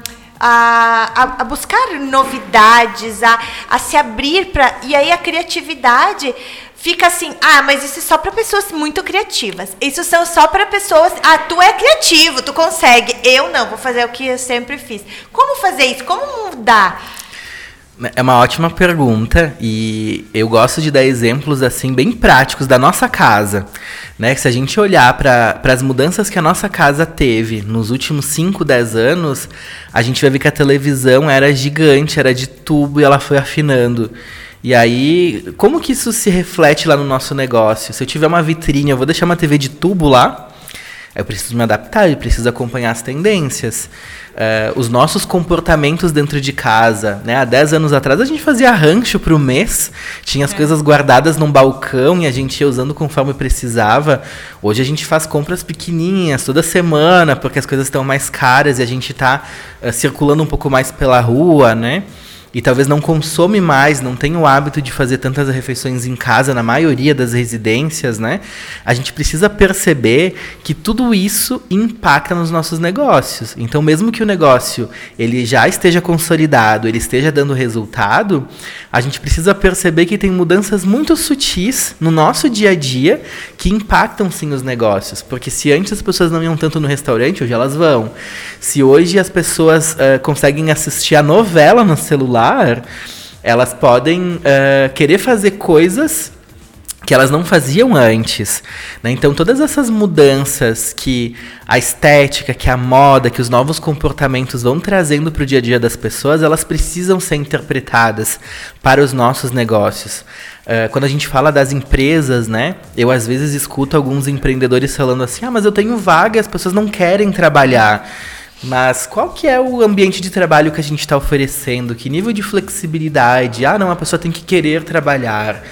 [SPEAKER 2] A, a, a, buscar novidades, a, a se abrir para. E aí a criatividade fica assim, ah, mas isso é só para pessoas muito criativas. Isso são só para pessoas, ah, tu é criativo, tu consegue. Eu não, vou fazer o que eu sempre fiz. Como fazer isso? Como mudar?
[SPEAKER 3] É uma ótima pergunta e eu gosto de dar exemplos assim bem práticos da nossa casa, né? Se a gente olhar para as mudanças que a nossa casa teve nos últimos 5, 10 anos, a gente vai ver que a televisão era gigante, era de tubo e ela foi afinando. E aí, como que isso se reflete lá no nosso negócio? Se eu tiver uma vitrine, eu vou deixar uma TV de tubo lá, eu preciso me adaptar, eu preciso acompanhar as tendências. Uh, os nossos comportamentos dentro de casa. Né? Há 10 anos atrás a gente fazia rancho para o mês, tinha as é. coisas guardadas num balcão e a gente ia usando conforme precisava. Hoje a gente faz compras pequenininhas toda semana, porque as coisas estão mais caras e a gente está uh, circulando um pouco mais pela rua, né? E talvez não consome mais, não tem o hábito de fazer tantas refeições em casa na maioria das residências, né? A gente precisa perceber que tudo isso impacta nos nossos negócios. Então, mesmo que o negócio ele já esteja consolidado, ele esteja dando resultado, a gente precisa perceber que tem mudanças muito sutis no nosso dia a dia que impactam sim os negócios. Porque se antes as pessoas não iam tanto no restaurante, hoje elas vão. Se hoje as pessoas uh, conseguem assistir a novela no celular celular, elas podem uh, querer fazer coisas que elas não faziam antes. Né? Então, todas essas mudanças que a estética, que a moda, que os novos comportamentos vão trazendo para o dia a dia das pessoas, elas precisam ser interpretadas para os nossos negócios. Uh, quando a gente fala das empresas, né? Eu às vezes escuto alguns empreendedores falando assim: ah, mas eu tenho vaga, as pessoas não querem trabalhar. Mas qual que é o ambiente de trabalho que a gente está oferecendo? Que nível de flexibilidade? Ah, não, a pessoa tem que querer trabalhar.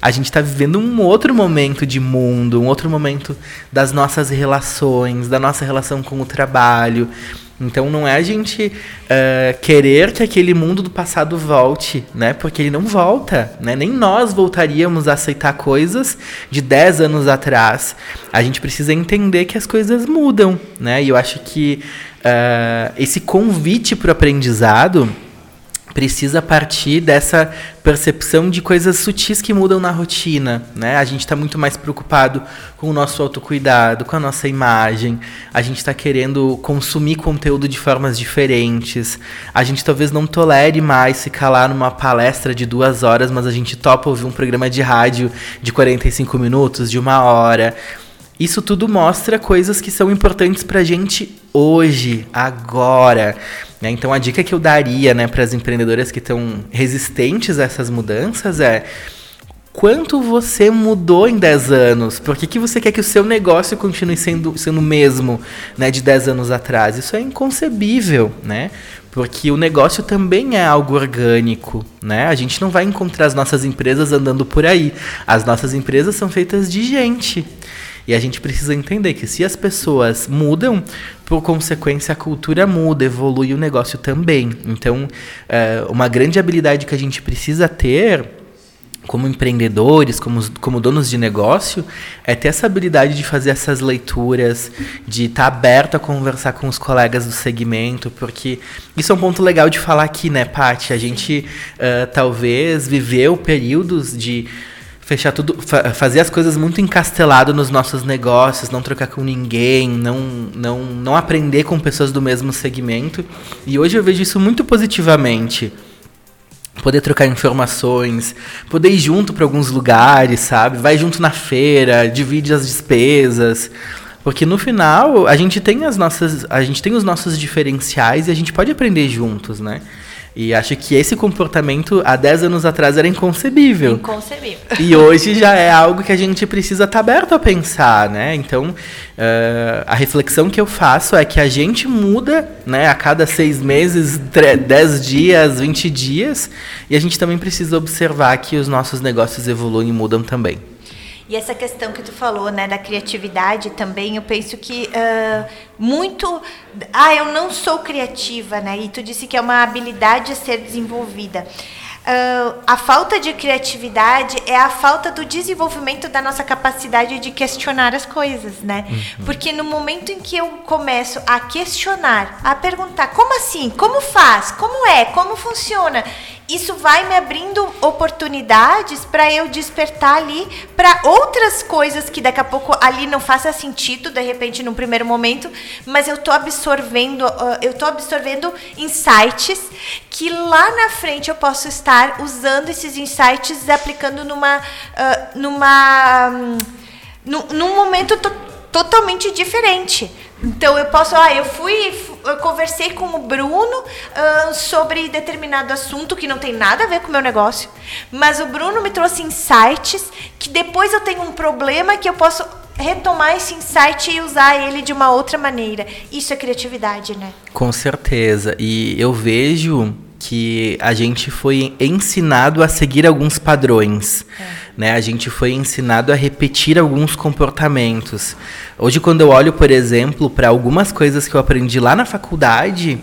[SPEAKER 3] A gente está vivendo um outro momento de mundo, um outro momento das nossas relações, da nossa relação com o trabalho. Então não é a gente uh, querer que aquele mundo do passado volte, né? Porque ele não volta, né? Nem nós voltaríamos a aceitar coisas de 10 anos atrás. A gente precisa entender que as coisas mudam, né? E eu acho que uh, esse convite para o aprendizado precisa partir dessa percepção de coisas sutis que mudam na rotina, né? A gente está muito mais preocupado com o nosso autocuidado, com a nossa imagem. A gente está querendo consumir conteúdo de formas diferentes. A gente talvez não tolere mais ficar lá numa palestra de duas horas, mas a gente topa ouvir um programa de rádio de 45 minutos, de uma hora. Isso tudo mostra coisas que são importantes para a gente hoje, agora. Né? Então a dica que eu daria né, para as empreendedoras que estão resistentes a essas mudanças é quanto você mudou em 10 anos? Por que, que você quer que o seu negócio continue sendo, sendo o mesmo né, de 10 anos atrás? Isso é inconcebível, né? Porque o negócio também é algo orgânico, né? A gente não vai encontrar as nossas empresas andando por aí. As nossas empresas são feitas de gente. E a gente precisa entender que se as pessoas mudam, por consequência a cultura muda, evolui o negócio também. Então, é, uma grande habilidade que a gente precisa ter como empreendedores, como, como donos de negócio, é ter essa habilidade de fazer essas leituras, de estar tá aberto a conversar com os colegas do segmento, porque isso é um ponto legal de falar aqui, né, Paty? A gente uh, talvez viveu períodos de fechar tudo, fa fazer as coisas muito encastelado nos nossos negócios, não trocar com ninguém, não, não, não aprender com pessoas do mesmo segmento. E hoje eu vejo isso muito positivamente. Poder trocar informações, poder ir junto para alguns lugares, sabe? Vai junto na feira, divide as despesas. Porque no final a gente tem as nossas, a gente tem os nossos diferenciais e a gente pode aprender juntos, né? E acho que esse comportamento há 10 anos atrás era inconcebível.
[SPEAKER 2] Inconcebível.
[SPEAKER 3] E hoje já é algo que a gente precisa estar tá aberto a pensar, né? Então, uh, a reflexão que eu faço é que a gente muda, né? A cada seis meses, 10 dias, 20 dias. E a gente também precisa observar que os nossos negócios evoluem e mudam também.
[SPEAKER 2] E essa questão que tu falou, né, da criatividade também, eu penso que uh, muito. Ah, eu não sou criativa, né? E tu disse que é uma habilidade a ser desenvolvida. Uh, a falta de criatividade é a falta do desenvolvimento da nossa capacidade de questionar as coisas, né? Uhum. Porque no momento em que eu começo a questionar, a perguntar como assim, como faz, como é, como funciona, isso vai me abrindo oportunidades para eu despertar ali para outras coisas que daqui a pouco ali não faça sentido, de repente, num primeiro momento, mas eu estou absorvendo, eu estou absorvendo insights que lá na frente eu posso estar usando esses insights e aplicando numa, uh, numa, um, num momento to totalmente diferente. Então eu posso, ah, eu fui, eu conversei com o Bruno uh, sobre determinado assunto que não tem nada a ver com o meu negócio, mas o Bruno me trouxe insights que depois eu tenho um problema que eu posso retomar esse insight e usar ele de uma outra maneira. Isso é criatividade, né?
[SPEAKER 3] Com certeza. E eu vejo que a gente foi ensinado a seguir alguns padrões. É. Né? A gente foi ensinado a repetir alguns comportamentos. Hoje, quando eu olho, por exemplo, para algumas coisas que eu aprendi lá na faculdade,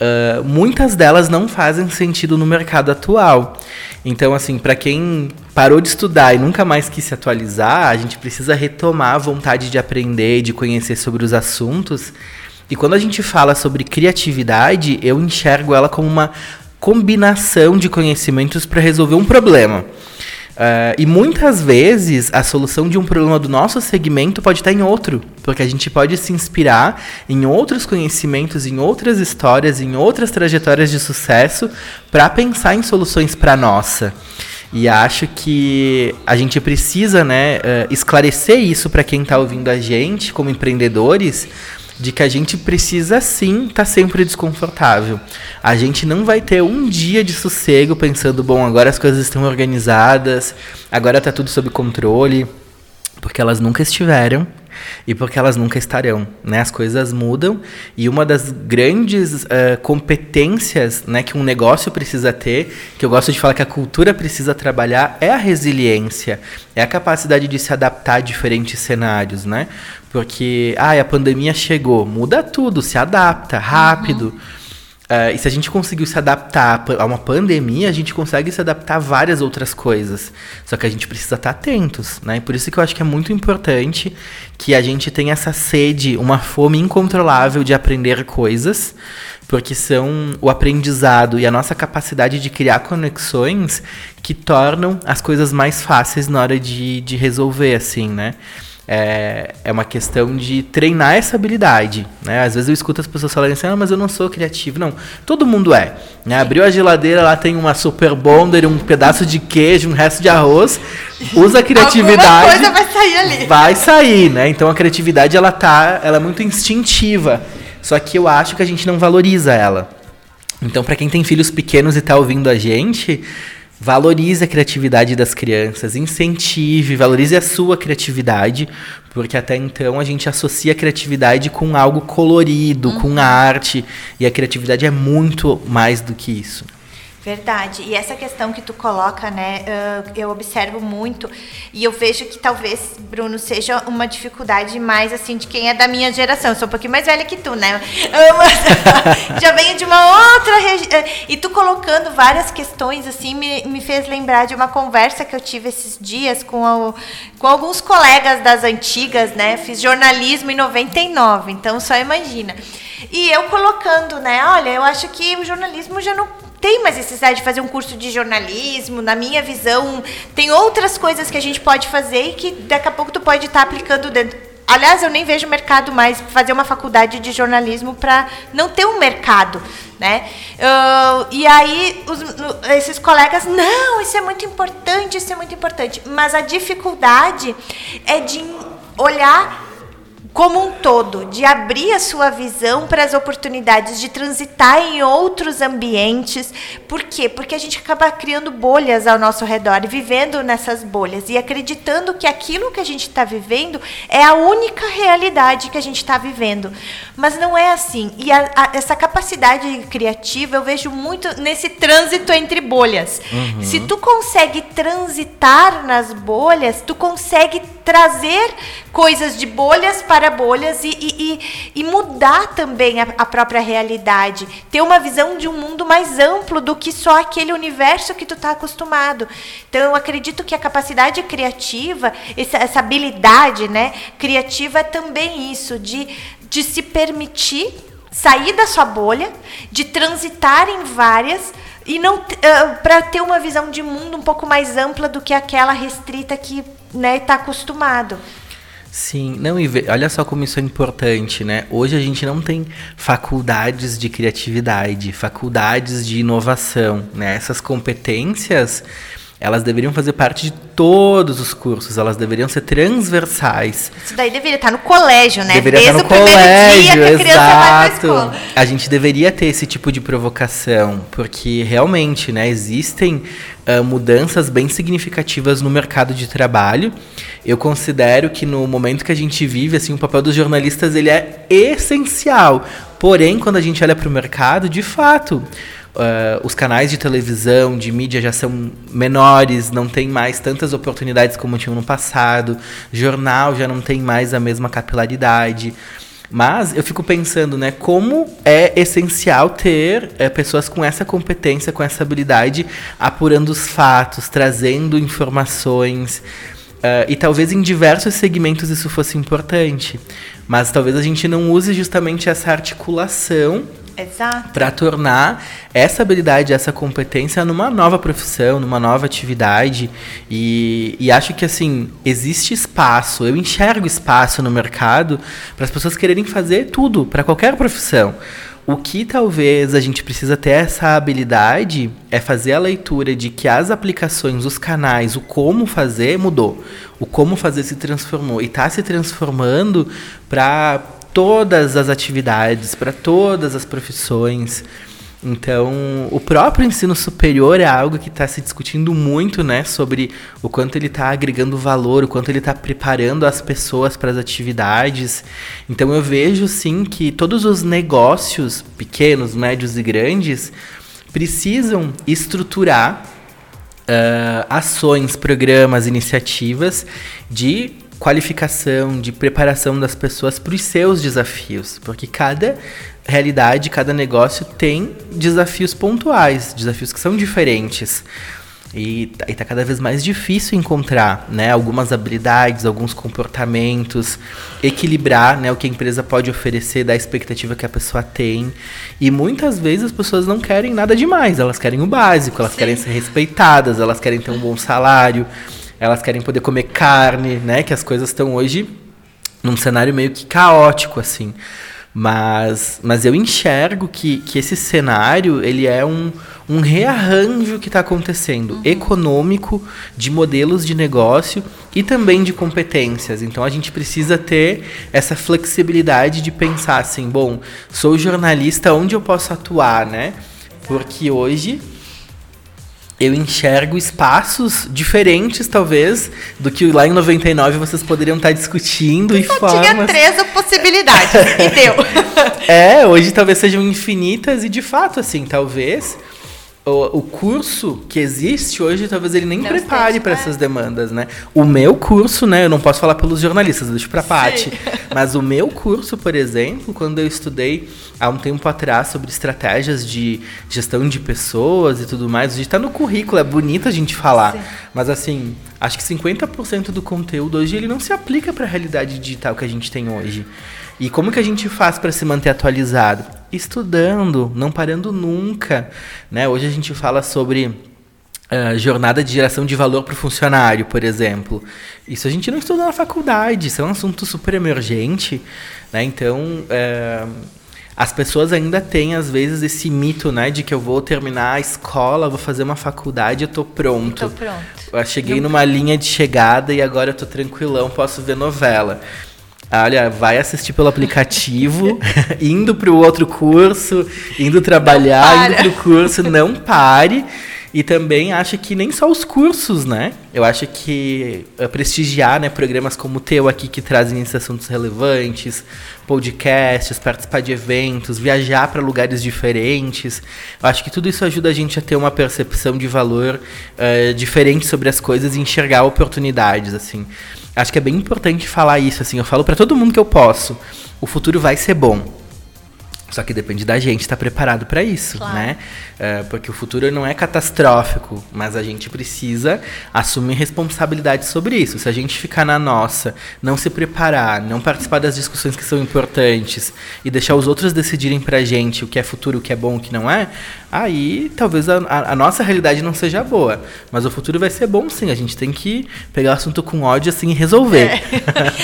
[SPEAKER 3] uh, muitas delas não fazem sentido no mercado atual. Então, assim, para quem parou de estudar e nunca mais quis se atualizar, a gente precisa retomar a vontade de aprender de conhecer sobre os assuntos e quando a gente fala sobre criatividade, eu enxergo ela como uma combinação de conhecimentos para resolver um problema. Uh, e muitas vezes a solução de um problema do nosso segmento pode estar em outro, porque a gente pode se inspirar em outros conhecimentos, em outras histórias, em outras trajetórias de sucesso para pensar em soluções para nossa. E acho que a gente precisa né, uh, esclarecer isso para quem está ouvindo a gente, como empreendedores, de que a gente precisa sim estar tá sempre desconfortável. A gente não vai ter um dia de sossego pensando, bom, agora as coisas estão organizadas, agora está tudo sob controle, porque elas nunca estiveram e porque elas nunca estarão, né? As coisas mudam e uma das grandes uh, competências, né, que um negócio precisa ter, que eu gosto de falar que a cultura precisa trabalhar, é a resiliência, é a capacidade de se adaptar a diferentes cenários, né? Porque, ah, a pandemia chegou, muda tudo, se adapta rápido. Uhum. Uh, e se a gente conseguiu se adaptar a uma pandemia, a gente consegue se adaptar a várias outras coisas. Só que a gente precisa estar atentos, né? Por isso que eu acho que é muito importante que a gente tenha essa sede, uma fome incontrolável de aprender coisas, porque são o aprendizado e a nossa capacidade de criar conexões que tornam as coisas mais fáceis na hora de, de resolver, assim, né? É, é uma questão de treinar essa habilidade. Né? Às vezes eu escuto as pessoas falarem assim, ah, mas eu não sou criativo. Não, todo mundo é. Né? Abriu a geladeira, lá tem uma super bonder, um pedaço de queijo, um resto de arroz. Usa a criatividade.
[SPEAKER 2] Alguma coisa vai sair ali.
[SPEAKER 3] Vai sair, né? Então a criatividade ela tá, ela é muito instintiva. Só que eu acho que a gente não valoriza ela. Então, para quem tem filhos pequenos e está ouvindo a gente, Valorize a criatividade das crianças, incentive, valorize a sua criatividade, porque até então a gente associa a criatividade com algo colorido, uhum. com arte, e a criatividade é muito mais do que isso.
[SPEAKER 2] Verdade. E essa questão que tu coloca, né, eu observo muito e eu vejo que talvez, Bruno, seja uma dificuldade mais assim de quem é da minha geração. Eu sou um pouquinho mais velha que tu, né? Já venho de uma outra região. E tu colocando várias questões assim me, me fez lembrar de uma conversa que eu tive esses dias com, o, com alguns colegas das antigas, né? Fiz jornalismo em 99, então só imagina. E eu colocando, né? Olha, eu acho que o jornalismo já não tem mais necessidade de fazer um curso de jornalismo, na minha visão, tem outras coisas que a gente pode fazer e que daqui a pouco tu pode estar tá aplicando dentro. Aliás, eu nem vejo mercado mais fazer uma faculdade de jornalismo para não ter um mercado, né? Uh, e aí os, esses colegas, não, isso é muito importante, isso é muito importante. Mas a dificuldade é de olhar como um todo, de abrir a sua visão para as oportunidades de transitar em outros ambientes. Por quê? Porque a gente acaba criando bolhas ao nosso redor, vivendo nessas bolhas e acreditando que aquilo que a gente está vivendo é a única realidade que a gente está vivendo. Mas não é assim. E a, a, essa capacidade criativa eu vejo muito nesse trânsito entre bolhas. Uhum. Se tu consegue transitar nas bolhas, tu consegue trazer coisas de bolhas para bolhas e, e, e mudar também a, a, própria realidade. Ter uma visão de um mundo mais amplo do que só aquele universo que tu está acostumado. Então, eu acredito que a capacidade criativa, essa, essa habilidade né, criativa é também isso, de, de se permitir sair da sua bolha, de transitar em várias e não uh, para ter uma visão de mundo um pouco mais ampla do que aquela restrita que né, está acostumado.
[SPEAKER 3] Sim, não, e olha só como isso é importante, né? Hoje a gente não tem faculdades de criatividade, faculdades de inovação, né? Essas competências elas deveriam fazer parte de todos os cursos, elas deveriam ser transversais.
[SPEAKER 2] Isso daí deveria estar no colégio, né?
[SPEAKER 3] Deveria Desde estar no colégio, exato. A, gente deveria ter esse tipo de provocação, porque realmente, né, existem uh, mudanças bem significativas no mercado de trabalho. Eu considero que no momento que a gente vive, assim, o papel dos jornalistas ele é essencial. Porém, quando a gente olha para o mercado, de fato, Uh, os canais de televisão, de mídia já são menores, não tem mais tantas oportunidades como tinham no passado, jornal já não tem mais a mesma capilaridade. Mas eu fico pensando, né, como é essencial ter é, pessoas com essa competência, com essa habilidade, apurando os fatos, trazendo informações. Uh, e talvez em diversos segmentos isso fosse importante. Mas talvez a gente não use justamente essa articulação para tornar essa habilidade, essa competência numa nova profissão, numa nova atividade. E, e acho que assim, existe espaço, eu enxergo espaço no mercado para as pessoas quererem fazer tudo, para qualquer profissão. O que talvez a gente precisa ter essa habilidade é fazer a leitura de que as aplicações, os canais, o como fazer mudou. O como fazer se transformou e está se transformando para todas as atividades, para todas as profissões. Então, o próprio ensino superior é algo que está se discutindo muito, né, sobre o quanto ele está agregando valor, o quanto ele está preparando as pessoas para as atividades. Então, eu vejo sim que todos os negócios, pequenos, médios e grandes, precisam estruturar uh, ações, programas, iniciativas de qualificação, de preparação das pessoas para os seus desafios, porque cada realidade, cada negócio tem desafios pontuais, desafios que são diferentes. E tá, está cada vez mais difícil encontrar né, algumas habilidades, alguns comportamentos, equilibrar né, o que a empresa pode oferecer da expectativa que a pessoa tem. E muitas vezes as pessoas não querem nada demais, elas querem o básico, elas Sim. querem ser respeitadas, elas querem ter um bom salário, elas querem poder comer carne, né? Que as coisas estão hoje num cenário meio que caótico, assim. Mas, mas eu enxergo que, que esse cenário ele é um, um rearranjo que está acontecendo uhum. econômico de modelos de negócio e também de competências. Então a gente precisa ter essa flexibilidade de pensar assim, bom, sou jornalista, onde eu posso atuar, né? Porque hoje eu enxergo espaços diferentes, talvez, do que lá em 99 vocês poderiam estar discutindo e formas...
[SPEAKER 2] tinha três possibilidades, e deu.
[SPEAKER 3] é, hoje talvez sejam infinitas e, de fato, assim, talvez o, o curso que existe hoje, talvez ele nem não prepare para essas demandas, né? O meu curso, né? Eu não posso falar pelos jornalistas, deixa para parte. Mas o meu curso, por exemplo, quando eu estudei há um tempo atrás sobre estratégias de gestão de pessoas e tudo mais, a gente tá no currículo, é bonito a gente falar. Sim. Mas assim, acho que 50% do conteúdo hoje ele não se aplica para a realidade digital que a gente tem hoje. E como que a gente faz para se manter atualizado? Estudando, não parando nunca. Né? Hoje a gente fala sobre uh, jornada de geração de valor para o funcionário, por exemplo. Isso a gente não estuda na faculdade, isso é um assunto super emergente. Né? Então, uh, as pessoas ainda têm, às vezes, esse mito né, de que eu vou terminar a escola, vou fazer uma faculdade, eu estou pronto.
[SPEAKER 2] Eu tô pronto.
[SPEAKER 3] Eu cheguei numa linha de chegada e agora eu estou tranquilão, posso ver novela. Olha, vai assistir pelo aplicativo, indo para o outro curso, indo trabalhar, indo para o curso, não pare. E também acho que nem só os cursos, né? Eu acho que eh, prestigiar né, programas como o teu aqui, que trazem esses assuntos relevantes, podcasts, participar de eventos, viajar para lugares diferentes. Eu acho que tudo isso ajuda a gente a ter uma percepção de valor uh, diferente sobre as coisas e enxergar oportunidades, assim. Acho que é bem importante falar isso, assim. Eu falo para todo mundo que eu posso. O futuro vai ser bom só que depende da gente estar tá preparado para isso, claro. né? É, porque o futuro não é catastrófico, mas a gente precisa assumir responsabilidade sobre isso. Se a gente ficar na nossa, não se preparar, não participar das discussões que são importantes e deixar os outros decidirem pra gente o que é futuro, o que é bom, o que não é, aí talvez a, a, nossa realidade não seja boa. Mas o futuro vai ser bom sim. A gente tem que pegar o assunto com ódio assim e resolver. É.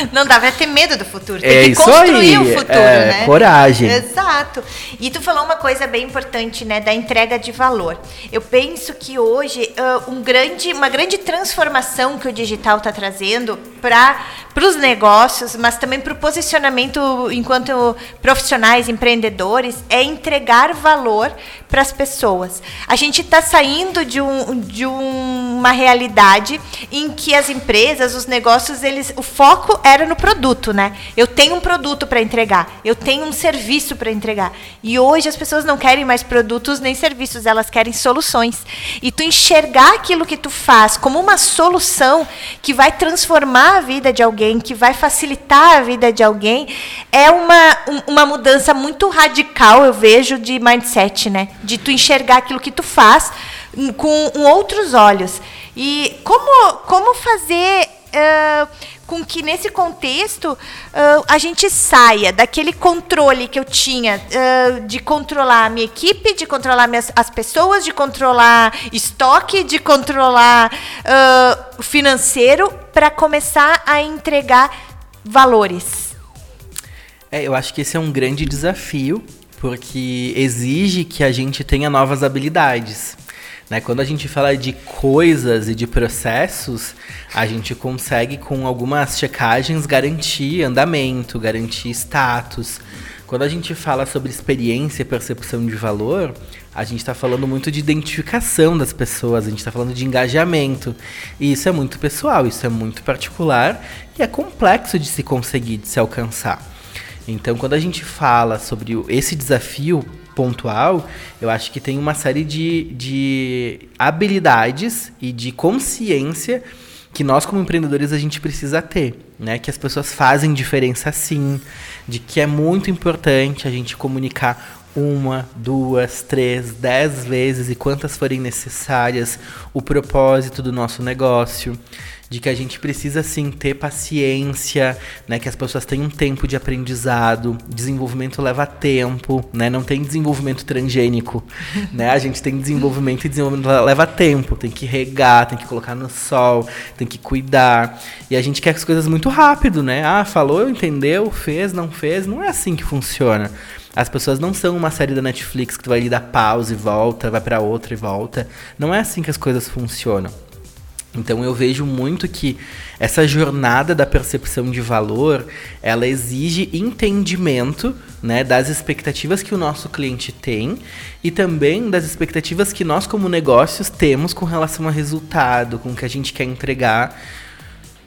[SPEAKER 2] não dá pra ter medo do futuro. Tem é que construir aí. o futuro, é,
[SPEAKER 3] né? Coragem.
[SPEAKER 2] Exato. Exato. E tu falou uma coisa bem importante, né, da entrega de valor. Eu penso que hoje uh, um grande, uma grande transformação que o digital está trazendo para os negócios, mas também para o posicionamento enquanto profissionais, empreendedores, é entregar valor para as pessoas. A gente está saindo de, um, de um, uma realidade em que as empresas, os negócios, eles, o foco era no produto, né? Eu tenho um produto para entregar, eu tenho um serviço para entregar. E hoje as pessoas não querem mais produtos nem serviços, elas querem soluções. E tu enxergar aquilo que tu faz como uma solução que vai transformar a vida de alguém, que vai facilitar a vida de alguém, é uma, uma mudança muito radical, eu vejo, de mindset, né? De tu enxergar aquilo que tu faz com outros olhos. E como, como fazer uh, com que nesse contexto uh, a gente saia daquele controle que eu tinha uh, de controlar a minha equipe, de controlar minhas, as pessoas, de controlar estoque, de controlar uh, financeiro, para começar a entregar valores.
[SPEAKER 3] É, eu acho que esse é um grande desafio, porque exige que a gente tenha novas habilidades. Né? Quando a gente fala de coisas e de processos, a gente consegue, com algumas checagens, garantir andamento, garantir status. Quando a gente fala sobre experiência e percepção de valor, a gente está falando muito de identificação das pessoas, a gente está falando de engajamento. E isso é muito pessoal, isso é muito particular e é complexo de se conseguir, de se alcançar. Então, quando a gente fala sobre esse desafio pontual, eu acho que tem uma série de, de habilidades e de consciência que nós como empreendedores a gente precisa ter, né? Que as pessoas fazem diferença sim, de que é muito importante a gente comunicar uma, duas, três, dez vezes e quantas forem necessárias o propósito do nosso negócio de que a gente precisa sim ter paciência, né, que as pessoas têm um tempo de aprendizado, desenvolvimento leva tempo, né, não tem desenvolvimento transgênico, né, a gente tem desenvolvimento e desenvolvimento leva tempo, tem que regar, tem que colocar no sol, tem que cuidar, e a gente quer as coisas muito rápido, né, ah, falou, entendeu, fez, não fez, não é assim que funciona. As pessoas não são uma série da Netflix que tu vai ali dar pausa e volta, vai para outra e volta. Não é assim que as coisas funcionam. Então eu vejo muito que essa jornada da percepção de valor, ela exige entendimento, né, das expectativas que o nosso cliente tem e também das expectativas que nós como negócios temos com relação a resultado, com o que a gente quer entregar.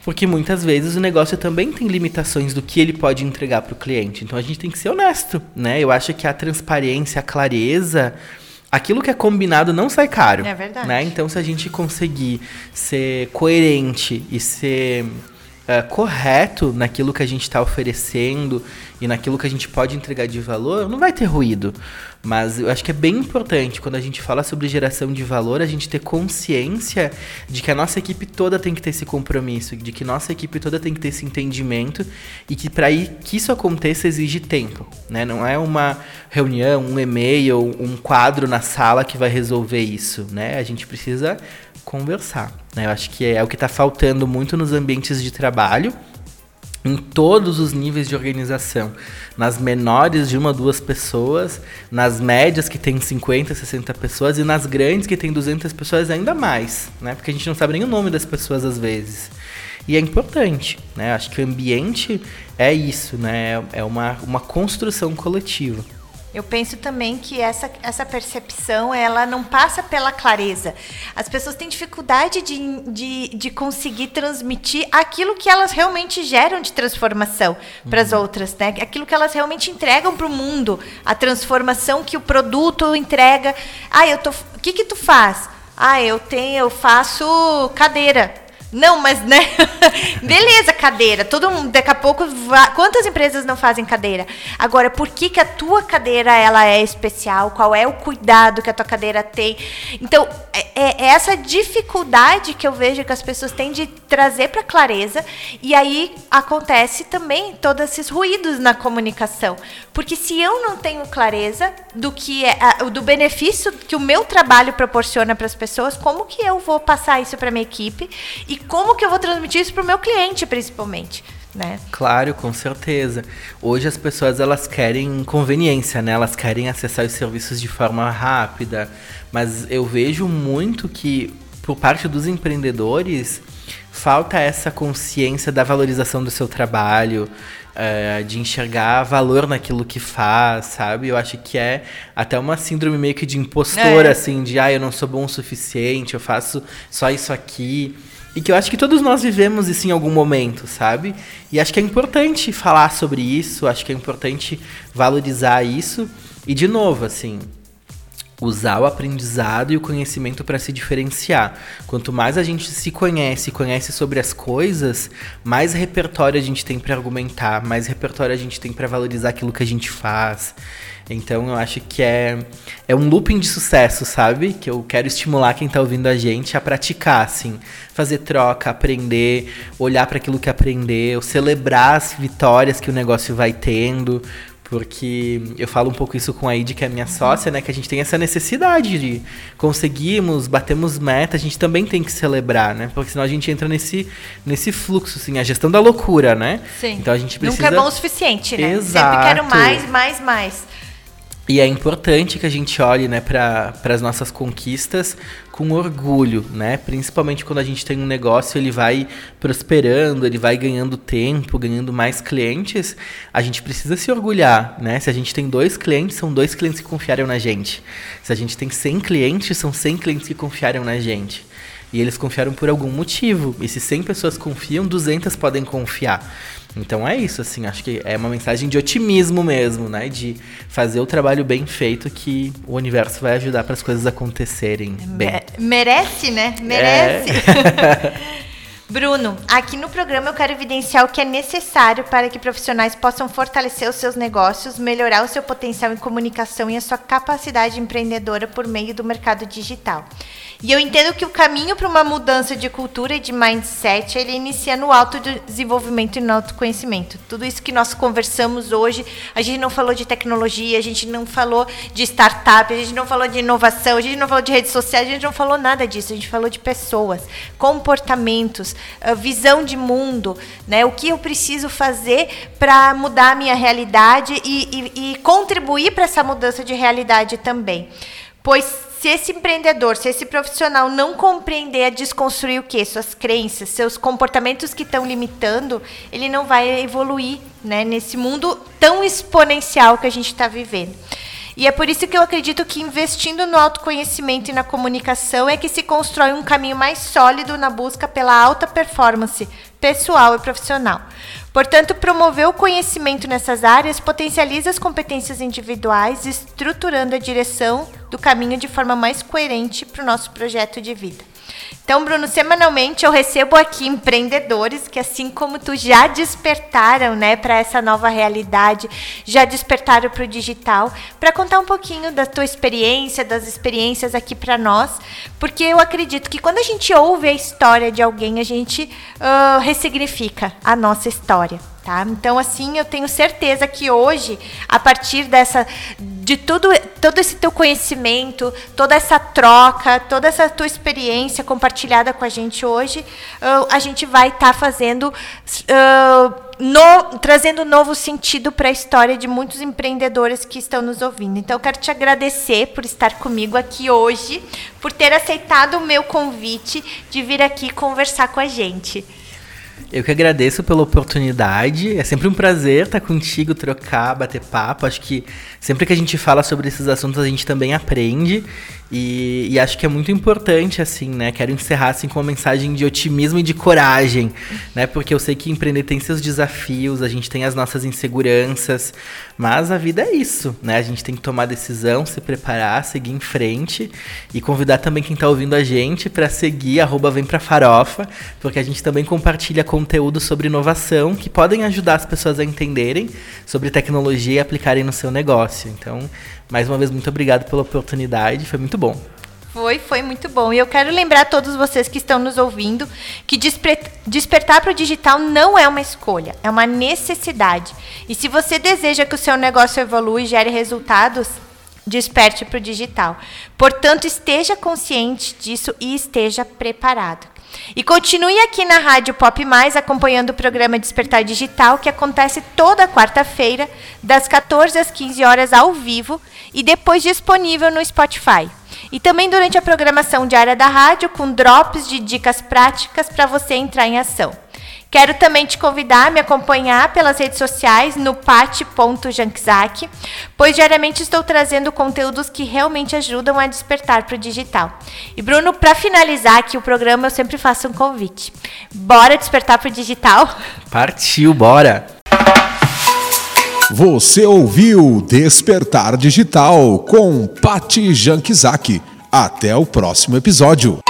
[SPEAKER 3] Porque muitas vezes o negócio também tem limitações do que ele pode entregar para o cliente. Então a gente tem que ser honesto, né? Eu acho que a transparência, a clareza, aquilo que é combinado não sai caro.
[SPEAKER 2] É verdade.
[SPEAKER 3] Né? Então, se a gente conseguir ser coerente e ser uh, correto naquilo que a gente está oferecendo e naquilo que a gente pode entregar de valor, não vai ter ruído. Mas eu acho que é bem importante quando a gente fala sobre geração de valor, a gente ter consciência de que a nossa equipe toda tem que ter esse compromisso, de que nossa equipe toda tem que ter esse entendimento e que para que isso aconteça exige tempo, né? Não é uma reunião, um e-mail, um quadro na sala que vai resolver isso, né? A gente precisa conversar. Né? Eu acho que é o que está faltando muito nos ambientes de trabalho em todos os níveis de organização, nas menores de uma, duas pessoas, nas médias que tem 50, 60 pessoas e nas grandes que tem 200 pessoas ainda mais, né? Porque a gente não sabe nem o nome das pessoas às vezes. E é importante, né? Acho que o ambiente é isso, né? É uma, uma construção coletiva.
[SPEAKER 2] Eu penso também que essa, essa percepção ela não passa pela clareza. As pessoas têm dificuldade de, de, de conseguir transmitir aquilo que elas realmente geram de transformação uhum. para as outras, né? Aquilo que elas realmente entregam para o mundo, a transformação que o produto entrega. Ah, eu tô. O que que tu faz? Ah, eu tenho, eu faço cadeira. Não, mas né? Beleza, cadeira. Todo mundo, daqui a pouco, quantas empresas não fazem cadeira? Agora, por que, que a tua cadeira ela é especial? Qual é o cuidado que a tua cadeira tem? Então, é, é, é essa dificuldade que eu vejo que as pessoas têm de trazer para clareza. E aí acontece também todos esses ruídos na comunicação. Porque se eu não tenho clareza do que é do benefício que o meu trabalho proporciona para as pessoas, como que eu vou passar isso para minha equipe e como que eu vou transmitir isso para o meu cliente, principalmente? Né?
[SPEAKER 3] Claro, com certeza. Hoje as pessoas elas querem conveniência, né? Elas querem acessar os serviços de forma rápida, mas eu vejo muito que por parte dos empreendedores falta essa consciência da valorização do seu trabalho, é, de enxergar valor naquilo que faz, sabe? Eu acho que é até uma síndrome meio que de impostor, é. assim, de ah, eu não sou bom o suficiente, eu faço só isso aqui. E que eu acho que todos nós vivemos isso em algum momento, sabe? E acho que é importante falar sobre isso, acho que é importante valorizar isso. E de novo, assim, usar o aprendizado e o conhecimento para se diferenciar. Quanto mais a gente se conhece, conhece sobre as coisas, mais repertório a gente tem para argumentar, mais repertório a gente tem para valorizar aquilo que a gente faz. Então eu acho que é, é um looping de sucesso, sabe? Que eu quero estimular quem está ouvindo a gente a praticar, assim. Fazer troca, aprender, olhar para aquilo que aprendeu, celebrar as vitórias que o negócio vai tendo. Porque eu falo um pouco isso com a Id, que é minha sócia, né? Que a gente tem essa necessidade de conseguimos, batemos meta, a gente também tem que celebrar, né? Porque senão a gente entra nesse, nesse fluxo, assim, a gestão da loucura, né?
[SPEAKER 2] Sim.
[SPEAKER 3] Então a gente precisa.
[SPEAKER 2] Nunca é bom o suficiente, né?
[SPEAKER 3] Exato.
[SPEAKER 2] Sempre quero mais, mais, mais.
[SPEAKER 3] E é importante que a gente olhe né, para as nossas conquistas com orgulho, né? Principalmente quando a gente tem um negócio, ele vai prosperando, ele vai ganhando tempo, ganhando mais clientes, a gente precisa se orgulhar, né? Se a gente tem dois clientes, são dois clientes que confiaram na gente. Se a gente tem 100 clientes, são 100 clientes que confiaram na gente. E eles confiaram por algum motivo. E se 100 pessoas confiam, 200 podem confiar. Então é isso, assim, acho que é uma mensagem de otimismo mesmo, né? De fazer o trabalho bem feito que o universo vai ajudar para as coisas acontecerem bem.
[SPEAKER 2] Merece, né? Merece. É. Bruno, aqui no programa eu quero evidenciar o que é necessário para que profissionais possam fortalecer os seus negócios, melhorar o seu potencial em comunicação e a sua capacidade empreendedora por meio do mercado digital. E eu entendo que o caminho para uma mudança de cultura e de mindset, ele inicia no autodesenvolvimento e no autoconhecimento. Tudo isso que nós conversamos hoje, a gente não falou de tecnologia, a gente não falou de startup, a gente não falou de inovação, a gente não falou de redes sociais, a gente não falou nada disso, a gente falou de pessoas, comportamentos, visão de mundo, né? O que eu preciso fazer para mudar a minha realidade e, e, e contribuir para essa mudança de realidade também. Pois se esse empreendedor, se esse profissional não compreender a desconstruir o quê? Suas crenças, seus comportamentos que estão limitando, ele não vai evoluir né, nesse mundo tão exponencial que a gente está vivendo. E é por isso que eu acredito que investindo no autoconhecimento e na comunicação é que se constrói um caminho mais sólido na busca pela alta performance pessoal e profissional. Portanto, promover o conhecimento nessas áreas potencializa as competências individuais, estruturando a direção do caminho de forma mais coerente para o nosso projeto de vida. Então, Bruno, semanalmente eu recebo aqui empreendedores que, assim como tu, já despertaram né, para essa nova realidade, já despertaram para o digital, para contar um pouquinho da tua experiência, das experiências aqui para nós, porque eu acredito que quando a gente ouve a história de alguém, a gente uh, ressignifica a nossa história. Tá? Então, assim, eu tenho certeza que hoje, a partir dessa, de tudo, todo esse teu conhecimento, toda essa troca, toda essa tua experiência compartilhada com a gente hoje, uh, a gente vai estar tá fazendo, uh, no, trazendo novo sentido para a história de muitos empreendedores que estão nos ouvindo. Então, eu quero te agradecer por estar comigo aqui hoje, por ter aceitado o meu convite de vir aqui conversar com a gente.
[SPEAKER 3] Eu que agradeço pela oportunidade. É sempre um prazer estar contigo, trocar, bater papo. Acho que sempre que a gente fala sobre esses assuntos, a gente também aprende. E, e, acho que é muito importante, assim, né? Quero encerrar assim, com uma mensagem de otimismo e de coragem, né? Porque eu sei que empreender tem seus desafios, a gente tem as nossas inseguranças, mas a vida é isso, né? A gente tem que tomar decisão, se preparar, seguir em frente e convidar também quem está ouvindo a gente para seguir arroba Vem Pra Farofa, porque a gente também compartilha conteúdo sobre inovação que podem ajudar as pessoas a entenderem sobre tecnologia e aplicarem no seu negócio. Então, mais uma vez, muito obrigado pela oportunidade, foi muito bom.
[SPEAKER 2] Foi, foi muito bom. E eu quero lembrar a todos vocês que estão nos ouvindo que despertar para o digital não é uma escolha, é uma necessidade. E se você deseja que o seu negócio evolua e gere resultados, desperte para o digital. Portanto, esteja consciente disso e esteja preparado. E continue aqui na Rádio Pop Mais acompanhando o programa Despertar Digital, que acontece toda quarta-feira, das 14 às 15 horas ao vivo e depois disponível no Spotify. E também durante a programação diária da rádio, com drops de dicas práticas para você entrar em ação. Quero também te convidar a me acompanhar pelas redes sociais no pat.jankzak, pois diariamente estou trazendo conteúdos que realmente ajudam a despertar para o digital. E Bruno, para finalizar aqui o programa, eu sempre faço um convite. Bora despertar para o digital?
[SPEAKER 3] Partiu, bora!
[SPEAKER 1] Você ouviu Despertar Digital com Pati Jankzak. Até o próximo episódio.